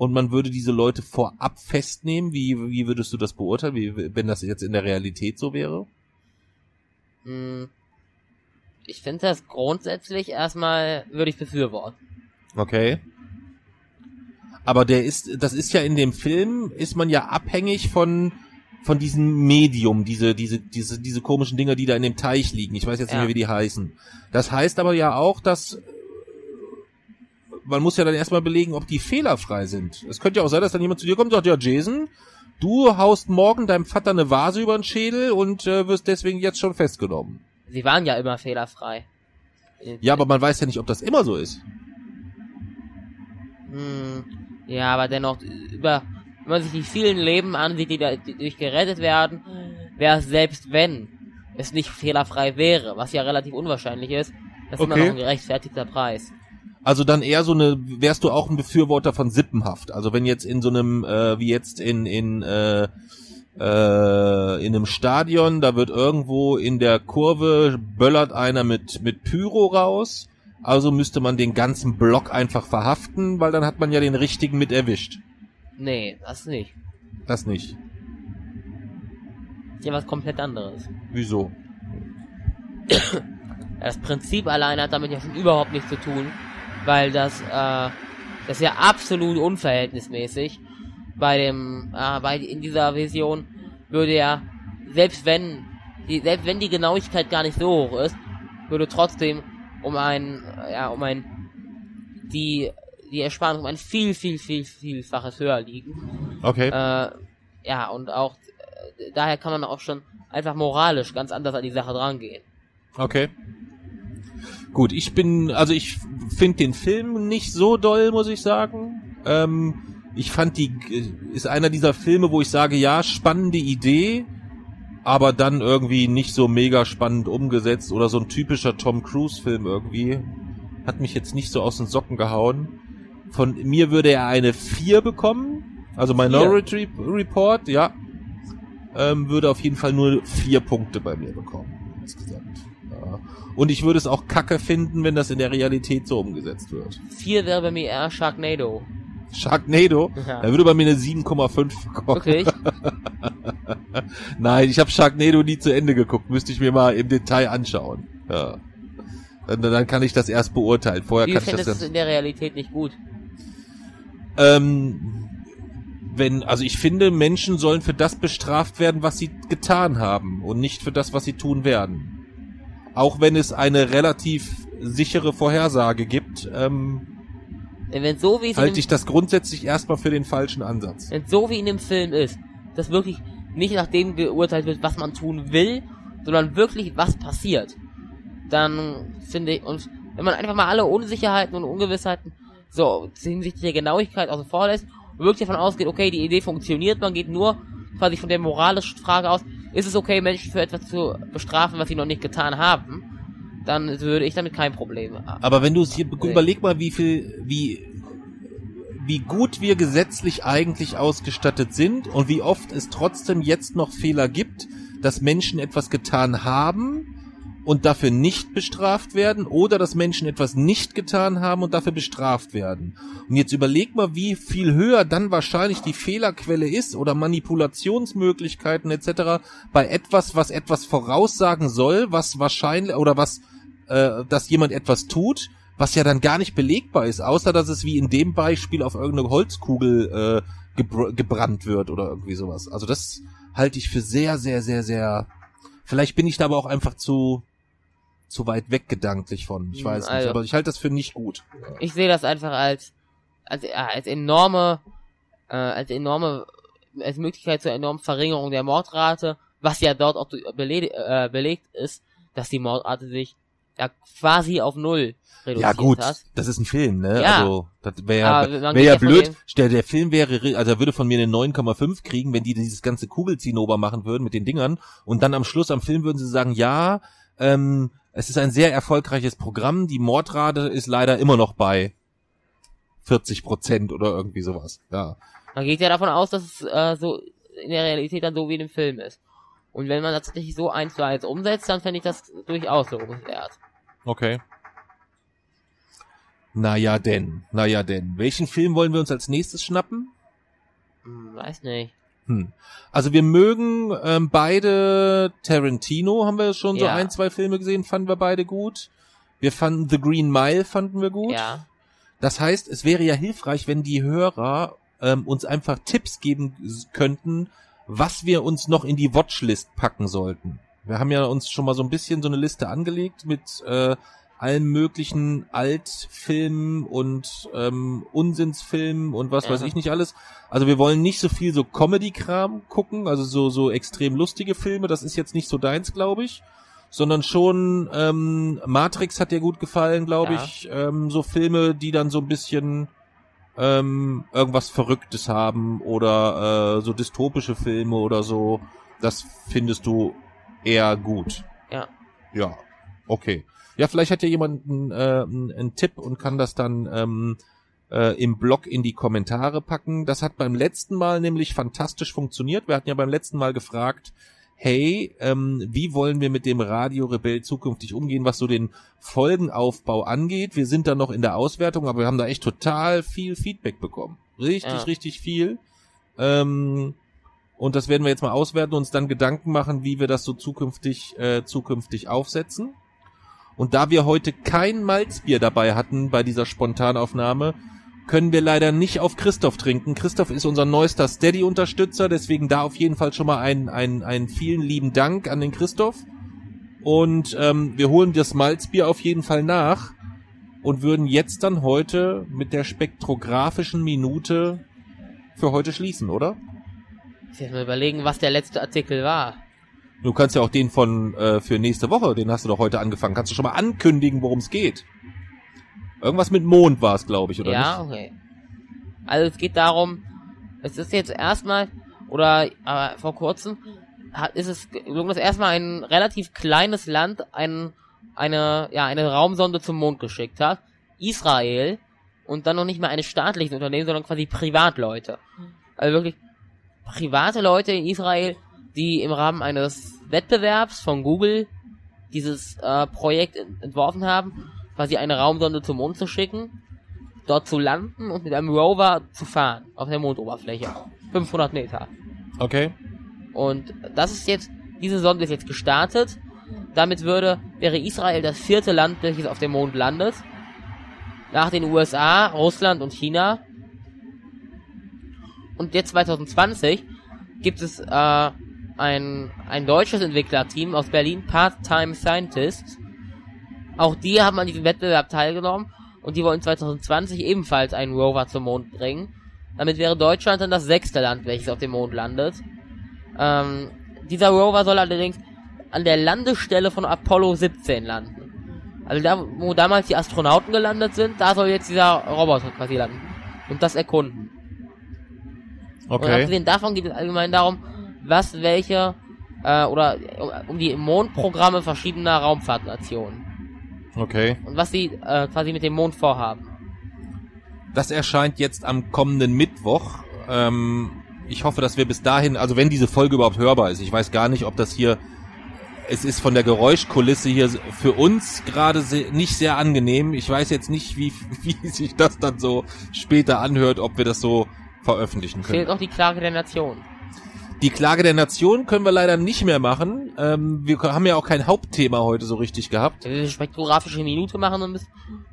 und man würde diese Leute vorab festnehmen? Wie, wie würdest du das beurteilen, wie, wenn das jetzt in der Realität so wäre? Hm, ich finde das grundsätzlich erstmal, würde ich befürworten. Okay. Aber der ist, das ist ja in dem Film, ist man ja abhängig von, von diesem Medium, diese, diese, diese, diese komischen Dinger, die da in dem Teich liegen. Ich weiß jetzt nicht Ja. mehr, wie die heißen. Das heißt aber ja auch, dass man muss ja dann erstmal belegen, ob die fehlerfrei sind. Es könnte ja auch sein, dass dann jemand zu dir kommt und sagt, ja, Jason, du haust morgen deinem Vater eine Vase über den Schädel und äh, wirst deswegen jetzt schon festgenommen. Sie waren ja immer fehlerfrei. Ja, aber man weiß ja nicht, ob das immer so ist. Hm, ja, aber dennoch, über, wenn man sich die vielen Leben ansieht, die, da, die durch gerettet werden, wäre es selbst wenn es nicht fehlerfrei wäre, was ja relativ unwahrscheinlich ist, das ist immer Okay. noch ein gerechtfertigter Preis. Also dann eher so eine, wärst du auch ein Befürworter von Sippenhaft? Also wenn jetzt in so einem, äh, wie jetzt in, in, äh, äh, in einem Stadion, da wird irgendwo in der Kurve böllert einer mit, mit Pyro raus. Also müsste man den ganzen Block einfach verhaften, weil dann hat man ja den richtigen mit erwischt. Nee, das nicht. Das nicht. Das ist ja was komplett anderes. Wieso? Das Prinzip allein hat damit ja schon überhaupt nichts zu tun, weil das, äh, das ist ja absolut unverhältnismäßig. Bei dem, äh, bei, in dieser Vision würde ja, selbst wenn, die, selbst wenn die Genauigkeit gar nicht so hoch ist, würde trotzdem um ein, äh, ja, um ein, die, die Ersparnis um ein viel, viel, viel, vielfaches höher liegen. Okay. Äh, ja, und auch, äh, daher kann man auch schon einfach moralisch ganz anders an die Sache drangehen. Okay. Gut, ich bin, also ich finde den Film nicht so doll, muss ich sagen. Ähm, ich fand die, ist einer dieser Filme, wo ich sage, ja, spannende Idee, aber dann irgendwie nicht so mega spannend umgesetzt oder so ein typischer Tom Cruise Film irgendwie. Hat mich jetzt nicht so aus den Socken gehauen. Von mir würde er eine 4 bekommen, also Minority Report, ja. Ähm, würde auf jeden Fall nur vier Punkte bei mir bekommen, insgesamt. Und ich würde es auch kacke finden, wenn das in der Realität so umgesetzt wird. Vier wäre bei mir eher Sharknado. Sharknado, Ja. da würde bei mir eine 7,5 bekommen. Wirklich? Nein, ich habe Sharknado nie zu Ende geguckt, müsste ich mir mal im Detail anschauen. Ja. Dann, dann kann ich das erst beurteilen. Vorher Wie kann ich das es dann. in der Realität nicht gut? Ähm, wenn, also ich finde, Menschen sollen für das bestraft werden, was sie getan haben und nicht für das, was sie tun werden. Auch wenn es eine relativ sichere Vorhersage gibt, ähm, Denn wenn so wie es halte ich das grundsätzlich erstmal für den falschen Ansatz. wenn so wie in dem Film ist, dass wirklich nicht nach dem geurteilt wird, was man tun will, sondern wirklich was passiert, dann finde ich, und wenn man einfach mal alle Unsicherheiten und Ungewissheiten so hinsichtlich der Genauigkeit außen vor lässt und wirklich davon ausgeht, okay, die Idee funktioniert, man geht nur quasi von der moralischen Frage aus, ist es okay, Menschen für etwas zu bestrafen, was sie noch nicht getan haben, dann würde ich damit kein Problem haben. Aber wenn du es hier überleg mal, wie viel, wie wie gut wir gesetzlich eigentlich ausgestattet sind und wie oft es trotzdem jetzt noch Fehler gibt, dass Menschen etwas getan haben und dafür nicht bestraft werden oder dass Menschen etwas nicht getan haben und dafür bestraft werden. Und jetzt überleg mal, wie viel höher dann wahrscheinlich die Fehlerquelle ist oder Manipulationsmöglichkeiten etc. bei etwas, was etwas voraussagen soll, was wahrscheinlich oder was, äh, dass jemand etwas tut, was ja dann gar nicht belegbar ist, außer dass es wie in dem Beispiel auf irgendeine Holzkugel äh, gebr gebrannt wird oder irgendwie sowas. Also das halte ich für sehr, sehr, sehr, sehr. Vielleicht bin ich da aber auch einfach zu zu weit weg gedanklich von. Ich weiß also, nicht, aber ich halte das für nicht gut. Ich sehe das einfach als als, als enorme äh, als enorme als Möglichkeit zur enormen Verringerung der Mordrate, was ja dort auch belegt, äh, belegt ist, dass die Mordrate sich ja quasi auf null reduziert Ja gut, hat. das ist ein Film, ne? Ja. Also das wäre ja, wär ja blöd. Stell, der Film wäre, also er würde von mir eine 9,5 kriegen, wenn die dieses ganze Kugelzinnober machen würden mit den Dingern und dann am Schluss am Film würden sie sagen, ja, ähm, es ist ein sehr erfolgreiches Programm, die Mordrate ist leider immer noch bei 40 Prozent oder irgendwie sowas. Ja. Man geht ja davon aus, dass es äh, so in der Realität dann so wie in dem Film ist. Und wenn man das tatsächlich so eins zu eins umsetzt, dann fände ich das durchaus lobenswert. Okay. Naja denn, naja denn. Welchen Film wollen wir uns als nächstes schnappen? Hm, weiß nicht. Hm. Also wir mögen ähm, beide Tarantino, haben wir schon so Ja. ein, zwei Filme gesehen, fanden wir beide gut. Wir fanden The Green Mile, fanden wir gut. Ja. Das heißt, es wäre ja hilfreich, wenn die Hörer ähm, uns einfach Tipps geben könnten, was wir uns noch in die Watchlist packen sollten. Wir haben ja uns schon mal so ein bisschen so eine Liste angelegt mit äh, allen möglichen Altfilmen und ähm, Unsinnsfilmen und was Ja. weiß ich nicht alles. Also wir wollen nicht so viel so Comedy-Kram gucken, also so so extrem lustige Filme. Das ist jetzt nicht so deins, glaube ich, sondern schon ähm, Matrix hat dir gut gefallen, glaube Ja. ich. Ähm, so Filme, die dann so ein bisschen ähm, irgendwas Verrücktes haben oder äh, so dystopische Filme oder so. Das findest du eher gut. Ja. Ja, okay. Ja, vielleicht hat ja jemand einen, äh, einen Tipp und kann das dann ähm, äh, im Blog in die Kommentare packen. Das hat beim letzten Mal nämlich fantastisch funktioniert. Wir hatten ja beim letzten Mal gefragt, hey, ähm, wie wollen wir mit dem Radio Rebell zukünftig umgehen, was so den Folgenaufbau angeht. Wir sind da noch in der Auswertung, aber wir haben da echt total viel Feedback bekommen. Richtig, Ja. richtig viel. Ähm, und das werden wir jetzt mal auswerten und uns dann Gedanken machen, wie wir das so zukünftig, äh, zukünftig aufsetzen. Und da wir heute kein Malzbier dabei hatten bei dieser Spontanaufnahme, können wir leider nicht auf Christoph trinken. Christoph ist unser neuester Steady-Unterstützer, deswegen da auf jeden Fall schon mal einen, einen, einen vielen lieben Dank an den Christoph. Und ähm, wir holen das Malzbier auf jeden Fall nach und würden jetzt dann heute mit der spektrographischen Minute für heute schließen, oder? Ich muss mal überlegen, was der letzte Artikel war. Du kannst ja auch den von äh, für nächste Woche, den hast du doch heute angefangen. Kannst du schon mal ankündigen, worum es geht? Irgendwas mit Mond war es, glaube ich, oder ja, nicht? okay. Also es geht darum, es ist jetzt erstmal, oder aber vor kurzem, hat, ist es gelungen, dass erstmal ein relativ kleines Land ein, eine, ja, eine Raumsonde zum Mond geschickt hat. Israel. Und dann noch nicht mal eine staatliches Unternehmen, sondern quasi Privatleute. Also wirklich private Leute in Israel, die im Rahmen eines Wettbewerbs von Google dieses äh, Projekt ent- entworfen haben, quasi eine Raumsonde zum Mond zu schicken, dort zu landen und mit einem Rover zu fahren auf der Mondoberfläche. 500 Meter. Okay. Und das ist jetzt, diese Sonde ist jetzt gestartet. Damit würde, wäre Israel das vierte Land, welches auf dem Mond landet. Nach den USA, Russland und China. Und jetzt 2020 gibt es äh, ein, ein deutsches Entwicklerteam aus Berlin, Part-Time Scientists. Auch die haben an diesem Wettbewerb teilgenommen und die wollen 2020 ebenfalls einen Rover zum Mond bringen. Damit wäre Deutschland dann das sechste Land, welches auf dem Mond landet. Ähm, dieser Rover soll allerdings an der Landestelle von Apollo 17 landen. Also da, wo damals die Astronauten gelandet sind, da soll jetzt dieser Roboter quasi landen. Und das erkunden. Und Okay. abgesehen davon geht es allgemein darum, was welche, äh, oder um die Mondprogramme verschiedener Raumfahrtnationen. Okay. Und was sie äh, quasi mit dem Mond vorhaben. Das erscheint jetzt am kommenden Mittwoch. Ähm, ich hoffe, dass wir bis dahin, also wenn diese Folge überhaupt hörbar ist. Ich weiß gar nicht, ob das hier, es ist von der Geräuschkulisse hier für uns gerade se- nicht sehr angenehm. Ich weiß jetzt nicht, wie, wie sich das dann so später anhört, ob wir das so veröffentlichen können. Fehlt noch die Klage der Nation. Die Klage der Nation können wir leider nicht mehr machen. Ähm, wir haben ja auch kein Hauptthema heute so richtig gehabt. Wenn wir eine spektrographische Minute machen und,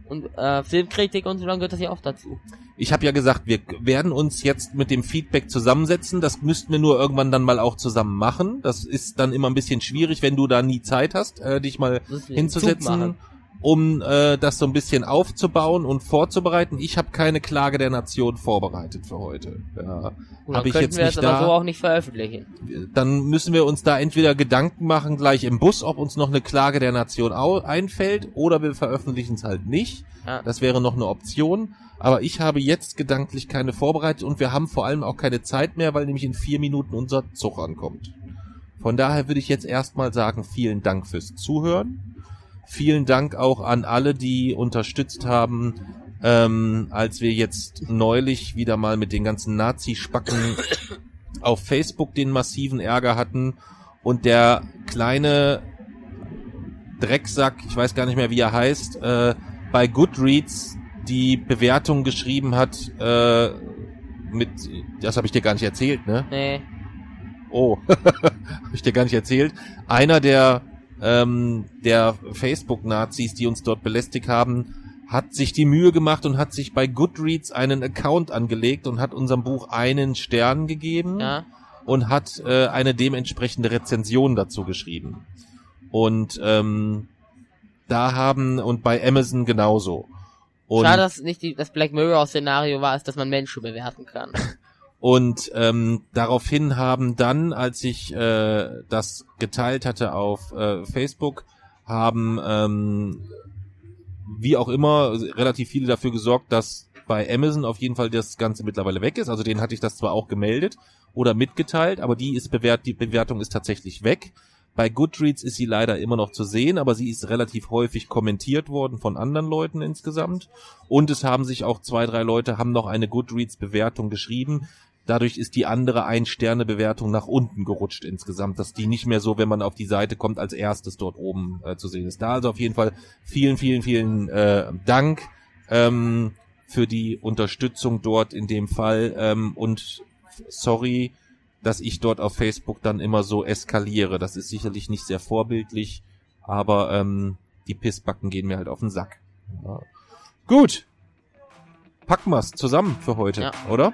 und äh, Filmkritik und so, dann gehört das ja auch dazu. Ich habe ja gesagt, wir werden uns jetzt mit dem Feedback zusammensetzen. Das müssten wir nur irgendwann dann mal auch zusammen machen. Das ist dann immer ein bisschen schwierig, wenn du da nie Zeit hast, äh, dich mal hinzusetzen. Um äh, das so ein bisschen aufzubauen und vorzubereiten. Ich habe keine Klage der Nation vorbereitet für heute. Ja, habe dann ich jetzt wir nicht das aber da. so auch nicht veröffentlichen. dann müssen wir uns da entweder Gedanken machen gleich im Bus, ob uns noch eine Klage der Nation einfällt, oder wir veröffentlichen es halt nicht. Ja. Das wäre noch eine Option. Aber ich habe jetzt gedanklich keine vorbereitet und wir haben vor allem auch keine Zeit mehr, weil nämlich in vier Minuten unser Zug ankommt. Von daher würde ich jetzt erstmal sagen, vielen Dank fürs Zuhören. Vielen Dank auch an alle, die unterstützt haben, ähm, als wir jetzt neulich wieder mal mit den ganzen Nazi-Spacken auf Facebook den massiven Ärger hatten und der kleine Drecksack, ich weiß gar nicht mehr, wie er heißt, äh, bei Goodreads die Bewertung geschrieben hat, äh, mit, das habe ich dir gar nicht erzählt, ne? Nee. Oh, habe ich dir gar nicht erzählt. Einer der, ähm, der Facebook-Nazis, die uns dort belästigt haben, hat sich die Mühe gemacht und hat sich bei Goodreads einen Account angelegt und hat unserem Buch einen Stern gegeben Ja. und hat äh, eine dementsprechende Rezension dazu geschrieben. Und ähm, da haben und bei Amazon genauso. Und, Schade, dass nicht die, das Black Mirror-Szenario war, ist, dass man Menschen bewerten kann. und ähm, daraufhin haben dann, als ich äh, das geteilt hatte auf äh, Facebook, haben ähm, wie auch immer relativ viele dafür gesorgt, dass bei Amazon auf jeden Fall das Ganze mittlerweile weg ist. Also denen hatte ich das zwar auch gemeldet oder mitgeteilt, aber die ist bewährt, die Bewertung ist tatsächlich weg. Bei Goodreads ist sie leider immer noch zu sehen, aber sie ist relativ häufig kommentiert worden von anderen Leuten insgesamt. Und es haben sich auch zwei, drei Leute haben noch eine Goodreads-Bewertung geschrieben. Dadurch ist die andere Ein-Sterne-Bewertung nach unten gerutscht insgesamt, dass die nicht mehr so, wenn man auf die Seite kommt, als erstes dort oben äh, zu sehen ist. Da also auf jeden Fall vielen, vielen, vielen äh, Dank ähm, für die Unterstützung dort in dem Fall ähm, und sorry, dass ich dort auf Facebook dann immer so eskaliere. Das ist sicherlich nicht sehr vorbildlich, aber ähm, die Pissbacken gehen mir halt auf den Sack. Ja. Gut packen wir's zusammen für heute, ja. oder?